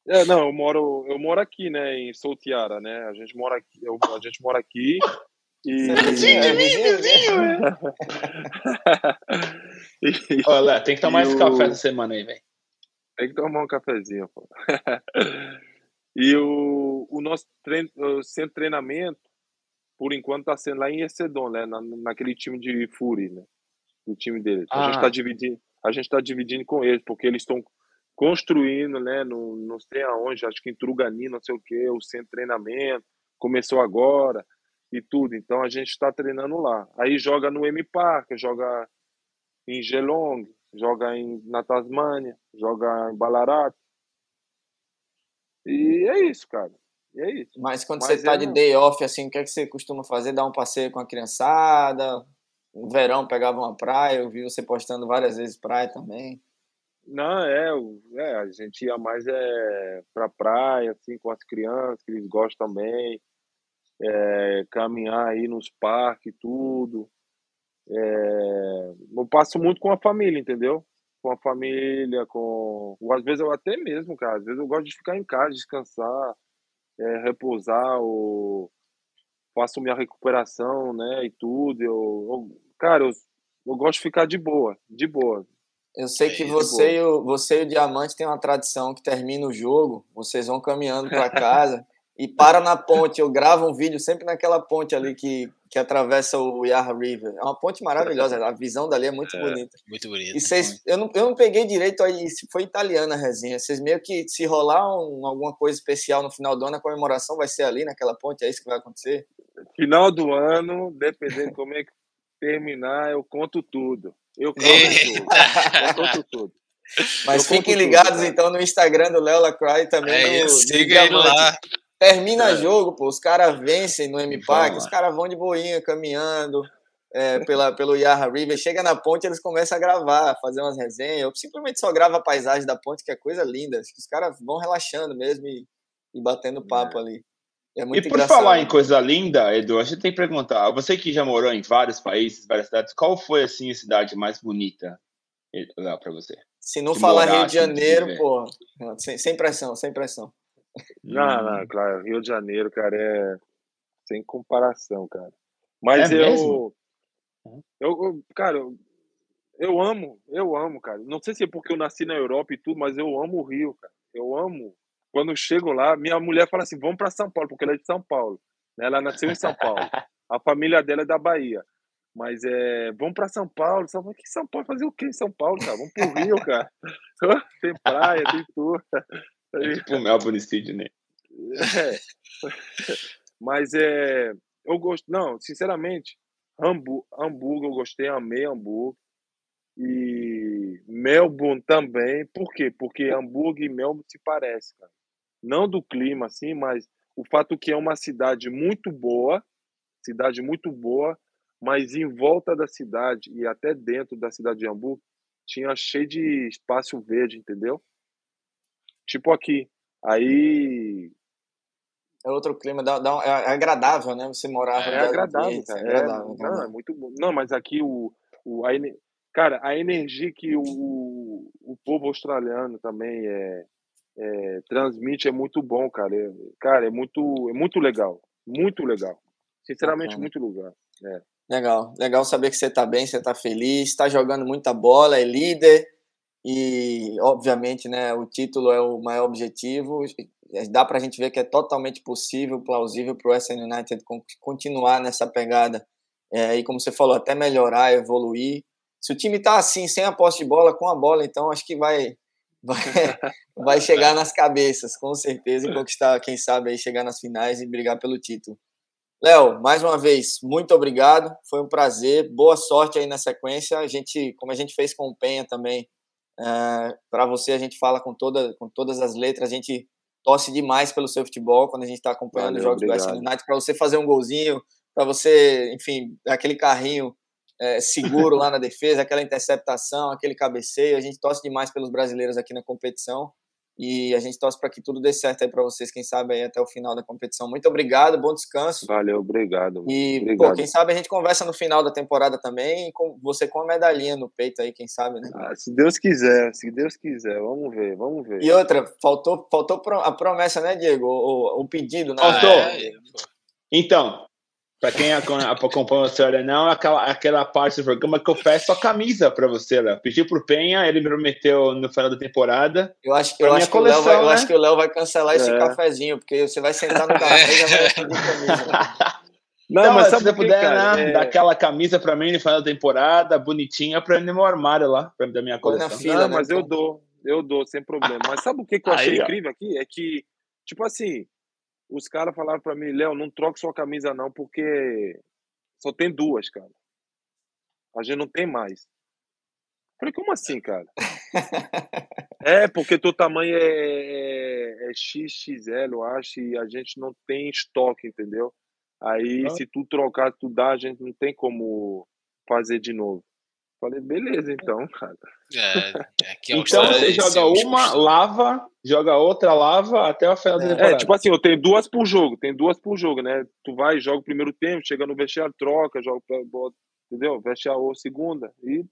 É, não, eu moro, eu moro aqui, né, em Soltiara, né? A gente mora aqui, eu- a gente mora aqui e, É vizinho, é vizinho, vizinho. e Olha lá, tem que tomar E esse o- café essa semana aí, velho. Tem que tomar um cafezinho, pô. e o, o nosso treino, o centro de treinamento, por enquanto, está sendo lá em Ecedon, né? Na, naquele time de Fury, né? O time deles. A Ah. gente está dividindo, a gente tá dividindo com eles, porque eles estão construindo, né? No, não sei aonde, acho que em Trugani, não sei o que, o centro de treinamento começou agora e tudo. Então a gente está treinando lá. Aí joga no M Park, joga em Geelong, joga em, na Tasmânia, joga em Ballarat. E é isso, cara. E é isso. Mas quando Mas você tá é de não. day off, assim, o que é que você costuma fazer? Dar um passeio com a criançada? No verão pegava uma praia, eu vi você postando várias vezes praia também. Não, é, é, a gente ia mais é, pra praia, assim, com as crianças, que eles gostam também, é, caminhar aí nos parques, tudo. É, eu passo muito com a família, entendeu? Com a família, com. ou Às vezes eu até mesmo, cara, às vezes eu gosto de ficar em casa, descansar, é, repousar, ou faço minha recuperação, né, e tudo. Eu, eu- cara, eu, eu gosto de ficar de boa, de boa. Eu sei É que você e, o, você e o Diamante tem uma tradição que termina o jogo, vocês vão caminhando para casa e para na ponte. Eu gravo um vídeo sempre naquela ponte ali que, que atravessa o Yarra River. É uma ponte maravilhosa, a visão dali é muito É, bonita. Muito bonito. E vocês, eu não, eu não peguei direito aí se foi italiana a resenha. Vocês meio que, se rolar um- alguma coisa especial no final do ano, a comemoração vai ser ali naquela ponte, é isso que vai acontecer? Final do ano, dependendo como é que terminar, eu conto tudo. Eu conto tudo. Eu conto tudo. Mas Eu fiquem ligados tudo, então no Instagram do Léo Lacroix também É no, isso, no siga ele lá. Termina É. jogo, pô, os caras vencem no Vamos os caras vão de boinha, caminhando é, pela, pelo Yarra River, chega na ponte, eles começam a gravar, fazer umas resenhas, ou simplesmente só grava a paisagem da ponte, que é coisa linda, acho que os caras vão relaxando mesmo e, e batendo papo ali. É e por engraçado. falar em coisa linda, Edu, a gente tem que perguntar, você que já morou em vários países, várias cidades, qual foi assim a cidade mais bonita, para você? Se não falar morar, Rio de assim, Janeiro, pô, sem, sem pressão, sem pressão. Não, não, claro, Rio de Janeiro, cara, é sem comparação, cara. Mas É eu, eu, eu- cara, eu, eu amo, eu amo, cara. Não sei se é porque eu nasci na Europa e tudo, mas eu amo o Rio, cara. Eu amo. Quando eu chego lá, minha mulher fala assim: vamos para São Paulo, porque ela é de São Paulo. né? Ela nasceu em São Paulo. A família dela é da Bahia. Mas é, vamos para São Paulo. São Paulo, que São Paulo fazer o quê em São Paulo, cara? Vamos pro Rio, cara. Tem praia, tem tudo. É tipo Melbourne Sydney. É. Mas é. Eu gosto. Não, sinceramente, Hamburgo, Hamburgo eu gostei, amei Hamburgo. E Melbourne também. Por quê? Porque Hamburgo e Melbourne se parecem, cara. Não do clima, assim, mas o fato que é uma cidade muito boa, cidade muito boa, mas em volta da cidade e até dentro da cidade de Hamburgo tinha cheio de espaço verde, entendeu? Tipo aqui. Aí É outro clima, dá, dá um- é é agradável, né? Você morar É agradável, verdes, cara. É É, agradável, não, é muito bom. Não, mas aqui o, o a, cara, a energia que o, o, povo australiano também é, é, transmite é muito bom, cara. É, cara, é muito, é muito legal, muito legal. Sinceramente, Bacana. muito legal. É. Legal, legal saber que você está bem, você está feliz, está jogando muita bola, é líder e, obviamente, né, o título é o maior objetivo. Dá para a gente ver que é totalmente possível, plausível para o SN United con- continuar nessa pegada é, e, como você falou, até melhorar, evoluir. Se o time está assim, sem a posse de bola, com a bola, então acho que vai, vai, vai chegar nas cabeças, com certeza, e conquistar, quem sabe, aí chegar nas finais e brigar pelo título. Léo, mais uma vez, muito obrigado. Foi um prazer. Boa sorte aí na sequência. A gente, como a gente fez com o Penha também, para você a gente fala com, toda, com todas as letras. A gente torce demais pelo seu futebol quando a gente está acompanhando Valeu, os jogos obrigado. do West United. Para você fazer um golzinho, para você, enfim, aquele carrinho é, seguro lá na defesa, aquela interceptação, aquele cabeceio. A gente torce demais pelos brasileiros aqui na competição. E a gente torce para que tudo dê certo aí para vocês, quem sabe aí até o final da competição. Muito obrigado, bom descanso. Valeu, obrigado. E, obrigado. pô, quem sabe a gente conversa no final da temporada também, com você com a medalhinha no peito aí, quem sabe, né? Ah, se Deus quiser, se Deus quiser, vamos ver, vamos ver. E outra, faltou, faltou a promessa, né, Diego? O, o- pedido, né? Faltou. é. Então, para quem acom- acompanha a história, não, aquela, aquela parte do programa que eu peço a camisa para você, Léo. Pedi pro Penha, ele me prometeu no final da temporada. Eu acho, Pra eu acho, que, o Léo vai, coleção, eu né? acho que o Léo vai cancelar esse É. cafezinho, porque você vai sentar no café e já vai pedir camisa. Não, Então, mas se você puder, cara? né, É- dar aquela camisa para mim no final da temporada, bonitinha, para ir no meu armário lá, pra, da minha Põe na coleção. fila, Não, né, mas eu então. dou, eu dou, sem problema. Mas sabe o que, que eu achei Aí, incrível aqui? É que, tipo assim, os caras falaram pra mim, Léo, não troque sua camisa não, porque só tem duas, cara. A gente não tem mais. Falei, como assim, cara? é, porque teu tamanho é, é, é XXL, eu acho, e a gente não tem estoque, entendeu? Aí, Ah. se tu trocar, tu dá, a gente não tem como fazer de novo. Falei, beleza, então, cara. É, aqui é Então Austrália, você esse joga é o uma, lava, joga outra, lava, até o final da É, temporada. É, tipo assim, eu tenho duas por jogo, tem duas por jogo, né? Tu vai, joga o primeiro tempo, chega no vestiário, troca, joga, bota, entendeu? Veste a o segunda e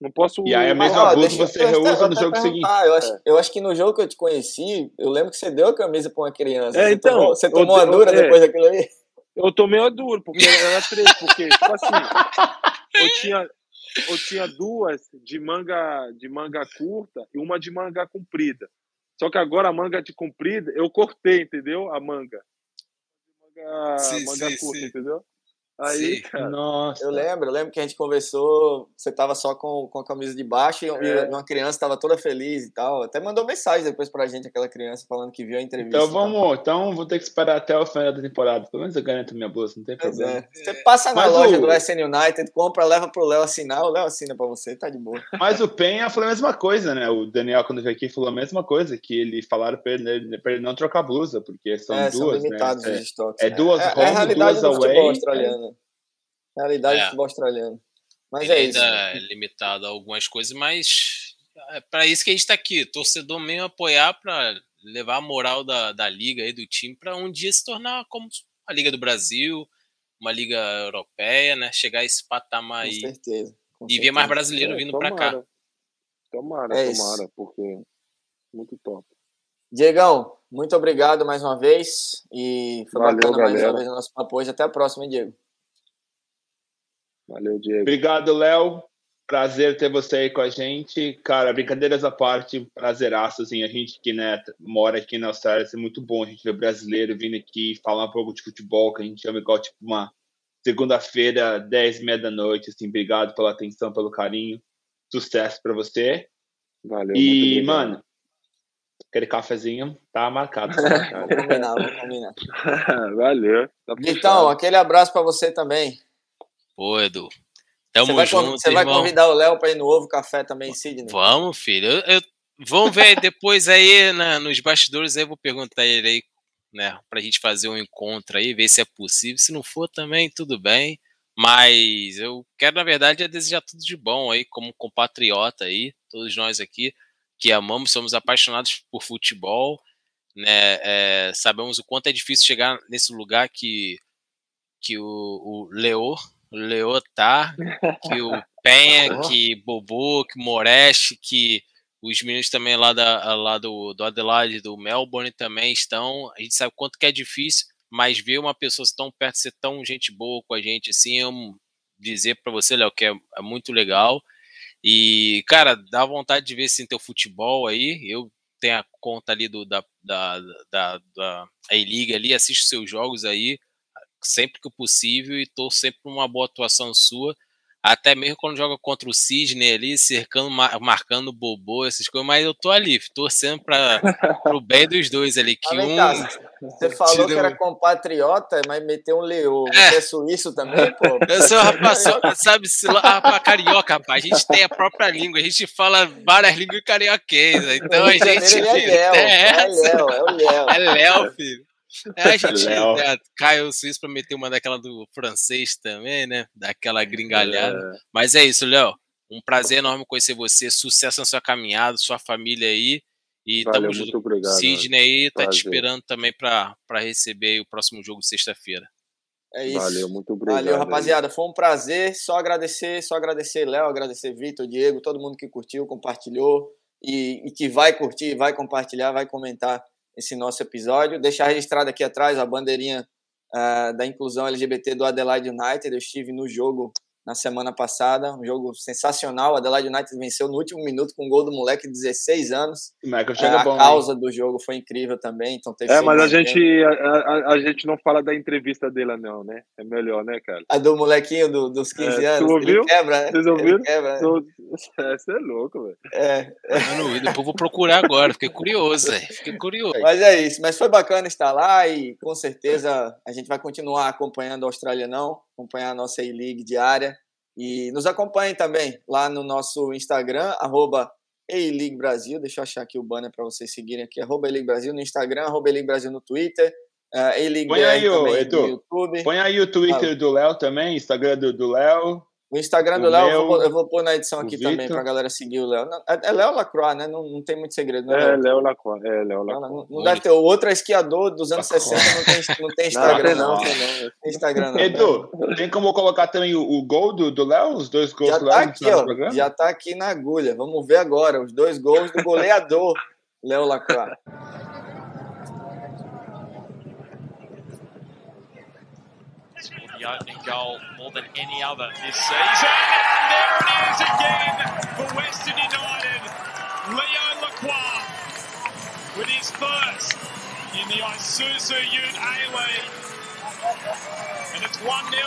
não posso. E aí a Mas, mesma ó, blusa você eu- eu reusa até no jogo seguinte. Eu acho, eu acho que no jogo que eu te conheci, eu lembro que você deu a camisa pra uma criança. É, você então, tomou, você eu- tomou a eu- dura é. depois daquilo ali? Eu tomei uma dura, porque era três, porque, tipo assim, eu tinha, eu tinha duas de manga, de manga curta e uma de manga comprida. Só que agora a manga de comprida, eu cortei, entendeu? A manga. manga, Sim, manga sim, curta, sim. entendeu? Aí, Sim. cara, Nossa. Eu lembro, eu lembro que a gente conversou, você tava só com, com a camisa de baixo e, É. uma criança tava toda feliz e tal. Até mandou mensagem depois pra gente, aquela criança, falando que viu a entrevista. Então tal. vamos, então vou ter que esperar até o final da temporada. Pelo menos eu garanto minha bolsa, não tem Pois problema. é. Você passa na Mas loja o- do SN United, compra, leva pro Léo assinar, o Léo assina pra você, tá de boa. Mas o Penha falou a mesma coisa, né? O Daniel, quando veio aqui, falou a mesma coisa, que ele falaram pra ele, pra ele não trocar blusa, porque são é, são duas, limitados né? os estoques. é né? duas é, é a home, realidade duas do futebol away. Australiano. Realidade É. do futebol australiano. Mas Ele é isso. ainda é limitado a algumas coisas, mas é para isso que a gente tá aqui. Torcedor mesmo apoiar para levar a moral da, da liga e do time para um dia se tornar como a Liga do Brasil, uma liga europeia, né? Chegar a esse patamar Com aí certeza. com e ver certeza. mais brasileiro é, vindo para cá. tomara. Tomara, É isso. tomara, porque muito top. Diegão, muito obrigado mais uma vez. E foi Valeu, bacana mais galera. uma vez o nosso papo hoje. Até a próxima, hein, Diego. Valeu, Diego. Obrigado, Léo. Prazer ter você aí com a gente. Cara, brincadeiras à parte, prazeraço, assim, a gente que né, mora aqui na Austrália, é muito bom a gente ver brasileiro vindo aqui falar um pouco de futebol, que a gente ama igual, tipo, uma segunda-feira, 10 e meia da noite, assim, obrigado pela atenção, pelo carinho, sucesso pra você. Valeu, E, mano, aquele cafezinho tá marcado. vamos combinar. Valeu. Tá Então, aquele abraço pra você também. Pô, Edu. Você Tamo vai, con- junto, você vai convidar o Léo pra ir no Ovo Café também em Sydney? Vamos, filho. Eu, eu- vamos ver depois aí na- nos bastidores aí, eu vou perguntar a ele aí, né, pra gente fazer um encontro aí, ver se é possível. Se não for também, tudo bem. Mas eu quero, na verdade, é desejar tudo de bom aí, como compatriota aí, todos nós aqui, que amamos, somos apaixonados por futebol, né, é, sabemos o quanto é difícil chegar nesse lugar que, que o, o Leo, o Leo tá, que o Penha, que Bobo, que Moreste, que os meninos também lá, da, lá do, do Adelaide, do Melbourne também estão. A gente sabe o quanto que é difícil, mas ver uma pessoa tão perto, ser tão gente boa com a gente, assim, eu dizer para você, Léo, que é, é muito legal. E, cara, dá vontade de ver esse teu futebol aí. Eu tenho a conta ali do, da, da, da, da A-League ali, assisto seus jogos aí sempre que possível e tô sempre com uma boa atuação sua. Até mesmo quando joga contra o Sidney ali, cercando, mar- marcando o Bobô, essas coisas, mas eu tô ali, torcendo para o bem dos dois ali. Que um. cá, você falou que era compatriota, mas meteu um Leo. É. Você é suíço também, pô? Eu sou rapaz, sabe, rapaz, carioca, rapaz. A gente tem a própria língua, a gente fala várias línguas carioquês. né? Então a gente. Ele é Léo, é é. Léo, é o Léo. É Léo, filho. É, a gente Léo. né, cai o Suíço pra meter uma daquela do francês também, né? Daquela gringalhada. É, Mas é isso, Léo. Um prazer enorme conhecer você. Sucesso na sua caminhada, sua família aí. E valeu, tamo junto. muito obrigado. Sidney aí tá te Prazer. esperando também pra, pra receber aí o próximo jogo sexta-feira. É isso. Valeu, muito obrigado. Valeu, aí. rapaziada. Foi um prazer. Só agradecer, só agradecer Léo, agradecer Vitor, Diego, todo mundo que curtiu, compartilhou e, e que vai curtir, vai compartilhar, vai comentar esse nosso episódio. Deixar registrado aqui atrás a bandeirinha ah, da inclusão LGBT do Adelaide United. Eu estive no jogo na semana passada, um jogo sensacional. O Adelaide United venceu no último minuto com um gol do moleque de 16 anos. Michael chega a bom. hein? causa do jogo foi incrível também, então teve É, mas a gente, a, a, a gente não fala da entrevista dele, não, né? É melhor, né, cara? A do molequinho do- dos 15 É, tu anos. ouviu? Ele quebra, né? Vocês Ele ouviram? quebra, né? Tô- Você é louco, velho. É, não depois eu vou procurar agora. Fiquei curioso, velho. Fiquei curioso. mas é isso. Mas foi bacana estar lá e com certeza a gente vai continuar acompanhando a Australianão, acompanhar a nossa E-League diária. E nos acompanhem também lá no nosso Instagram, arroba E-League Brasil. Deixa eu achar aqui o banner para vocês seguirem aqui, arroba E-League Brasil no Instagram, arroba E-League Brasil no Twitter, uh, Põe aí, também Edu. no YouTube. Põe aí o Twitter do Léo também, Instagram do Léo. O Instagram do Léo, eu eu vou pôr na edição aqui Vitor. também, pra galera seguir o Léo. Não, É é Léo Lacroix, né? Não, não tem muito segredo, né? É, Léo? Léo Lacroix. É, Léo Não, Lacroix. não, não deve ter. O outro é esquiador dos anos 60, não tem, não tem Instagram, não, não. Não não. Instagram, não. Edu, tem como colocar também o, o gol do, do Léo? Os dois gols Já do tá Léo no aqui, ó. Já tá aqui na agulha. Vamos ver agora os dois gols do goleador, Léo Lacroix. The opening goal more than any other this season. And there it is again for Western United. Leo Lacroix with his first in the Isuzu Ute A-League. And it's 1 0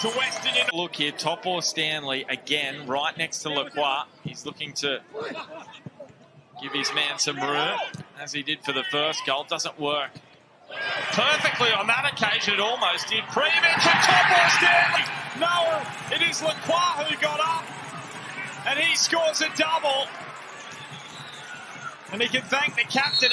to Western United. Look here, Topo Stanley again, right next to Lacroix. He's looking to give his man some room, as he did for the first goal. Doesn't work perfectly on that occasion. It almost did. Previch to Topo Stanley. No, it is Lacroix who got up, and he scores a double. And he can thank the captain.